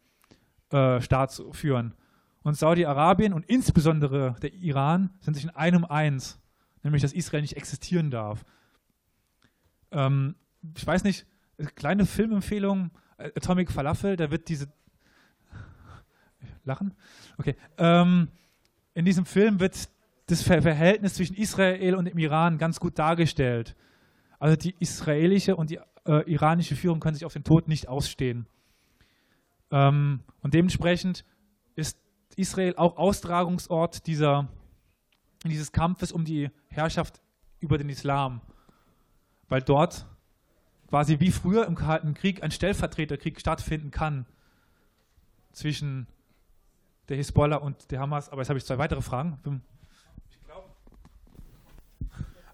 äh, Staat zu führen. Und Saudi-Arabien und insbesondere der Iran sind sich in einem eins, nämlich dass Israel nicht existieren darf. Ähm, ich weiß nicht, kleine Filmempfehlung, äh, Atomic Falafel, da wird diese Lachen? Okay. Ähm, in diesem Film wird das Verhältnis zwischen Israel und dem Iran ganz gut dargestellt. Also die israelische und die äh, iranische Führung können sich auf den Tod nicht ausstehen. Ähm, und dementsprechend ist Israel auch Austragungsort dieser, dieses Kampfes um die Herrschaft über den Islam. Weil dort quasi wie früher im Kalten Krieg ein Stellvertreterkrieg stattfinden kann zwischen der Hisbollah und der Hamas. Aber jetzt habe ich zwei weitere Fragen.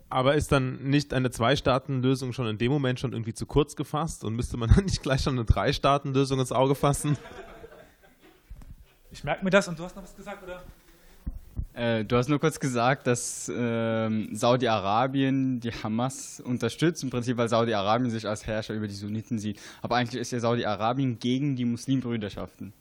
Aber ist dann nicht eine Zwei-Staaten-Lösung schon in dem Moment schon irgendwie zu kurz gefasst und müsste man dann nicht gleich schon eine Drei-Staaten-Lösung ins Auge fassen? Ich merke mir das und du hast noch was gesagt, oder? Äh, du hast nur kurz gesagt, dass äh, Saudi-Arabien die Hamas unterstützt, im Prinzip, weil Saudi-Arabien sich als Herrscher über die Sunniten sieht. Aber eigentlich ist ja Saudi-Arabien gegen die Muslimbrüderschaften.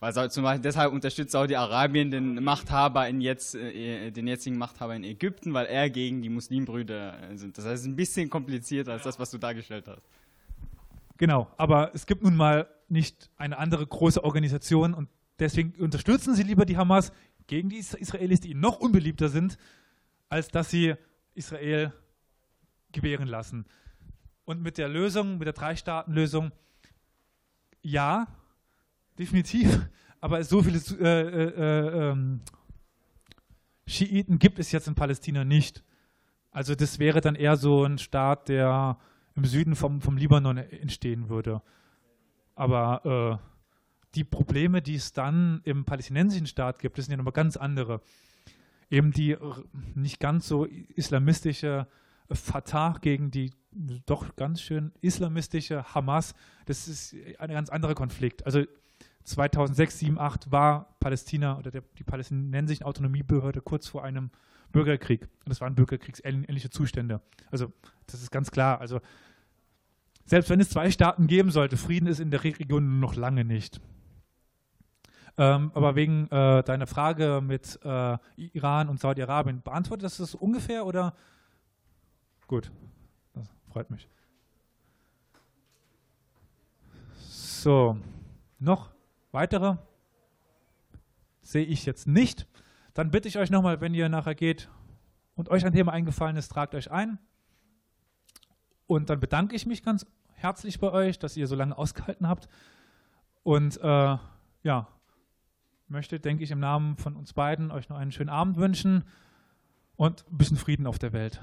Weil zum Beispiel deshalb unterstützt Saudi-Arabien den Machthaber in jetzt, äh, den jetzigen Machthaber in Ägypten, weil er gegen die Muslimbrüder äh, sind. Das heißt, es ist ein bisschen komplizierter als das, was du dargestellt hast. Genau, aber es gibt nun mal nicht eine andere große Organisation und deswegen unterstützen sie lieber die Hamas gegen die Israelis, die ihnen noch unbeliebter sind, als dass sie Israel gewähren lassen. Und mit der Lösung, mit der Drei-Staaten-Lösung, ja, definitiv, aber so viele äh, äh, äh, Schiiten gibt es jetzt in Palästina nicht. Also das wäre dann eher so ein Staat, der im Süden vom, vom Libanon entstehen würde. Aber äh, die Probleme, die es dann im palästinensischen Staat gibt, das sind ja nochmal ganz andere. Eben die nicht ganz so islamistische Fatah gegen die doch ganz schön islamistische Hamas, das ist ein ganz anderer Konflikt. Also 2006, 7, 8 war Palästina oder der, die palästinensische Autonomiebehörde kurz vor einem Bürgerkrieg. Und das waren bürgerkriegsähnliche Zustände. Also das ist ganz klar. Also selbst wenn es zwei Staaten geben sollte, Frieden ist in der Region noch lange nicht. Ähm, aber wegen äh, deiner Frage mit äh, Iran und Saudi-Arabien, beantwortet das das ungefähr oder? Gut, das freut mich. So, noch weitere? Sehe ich jetzt nicht. Dann bitte ich euch nochmal, wenn ihr nachher geht und euch ein Thema eingefallen ist, tragt euch ein. Und dann bedanke ich mich ganz herzlich bei euch, dass ihr so lange ausgehalten habt. Und äh, ja, möchte, denke ich, im Namen von uns beiden euch noch einen schönen Abend wünschen und ein bisschen Frieden auf der Welt.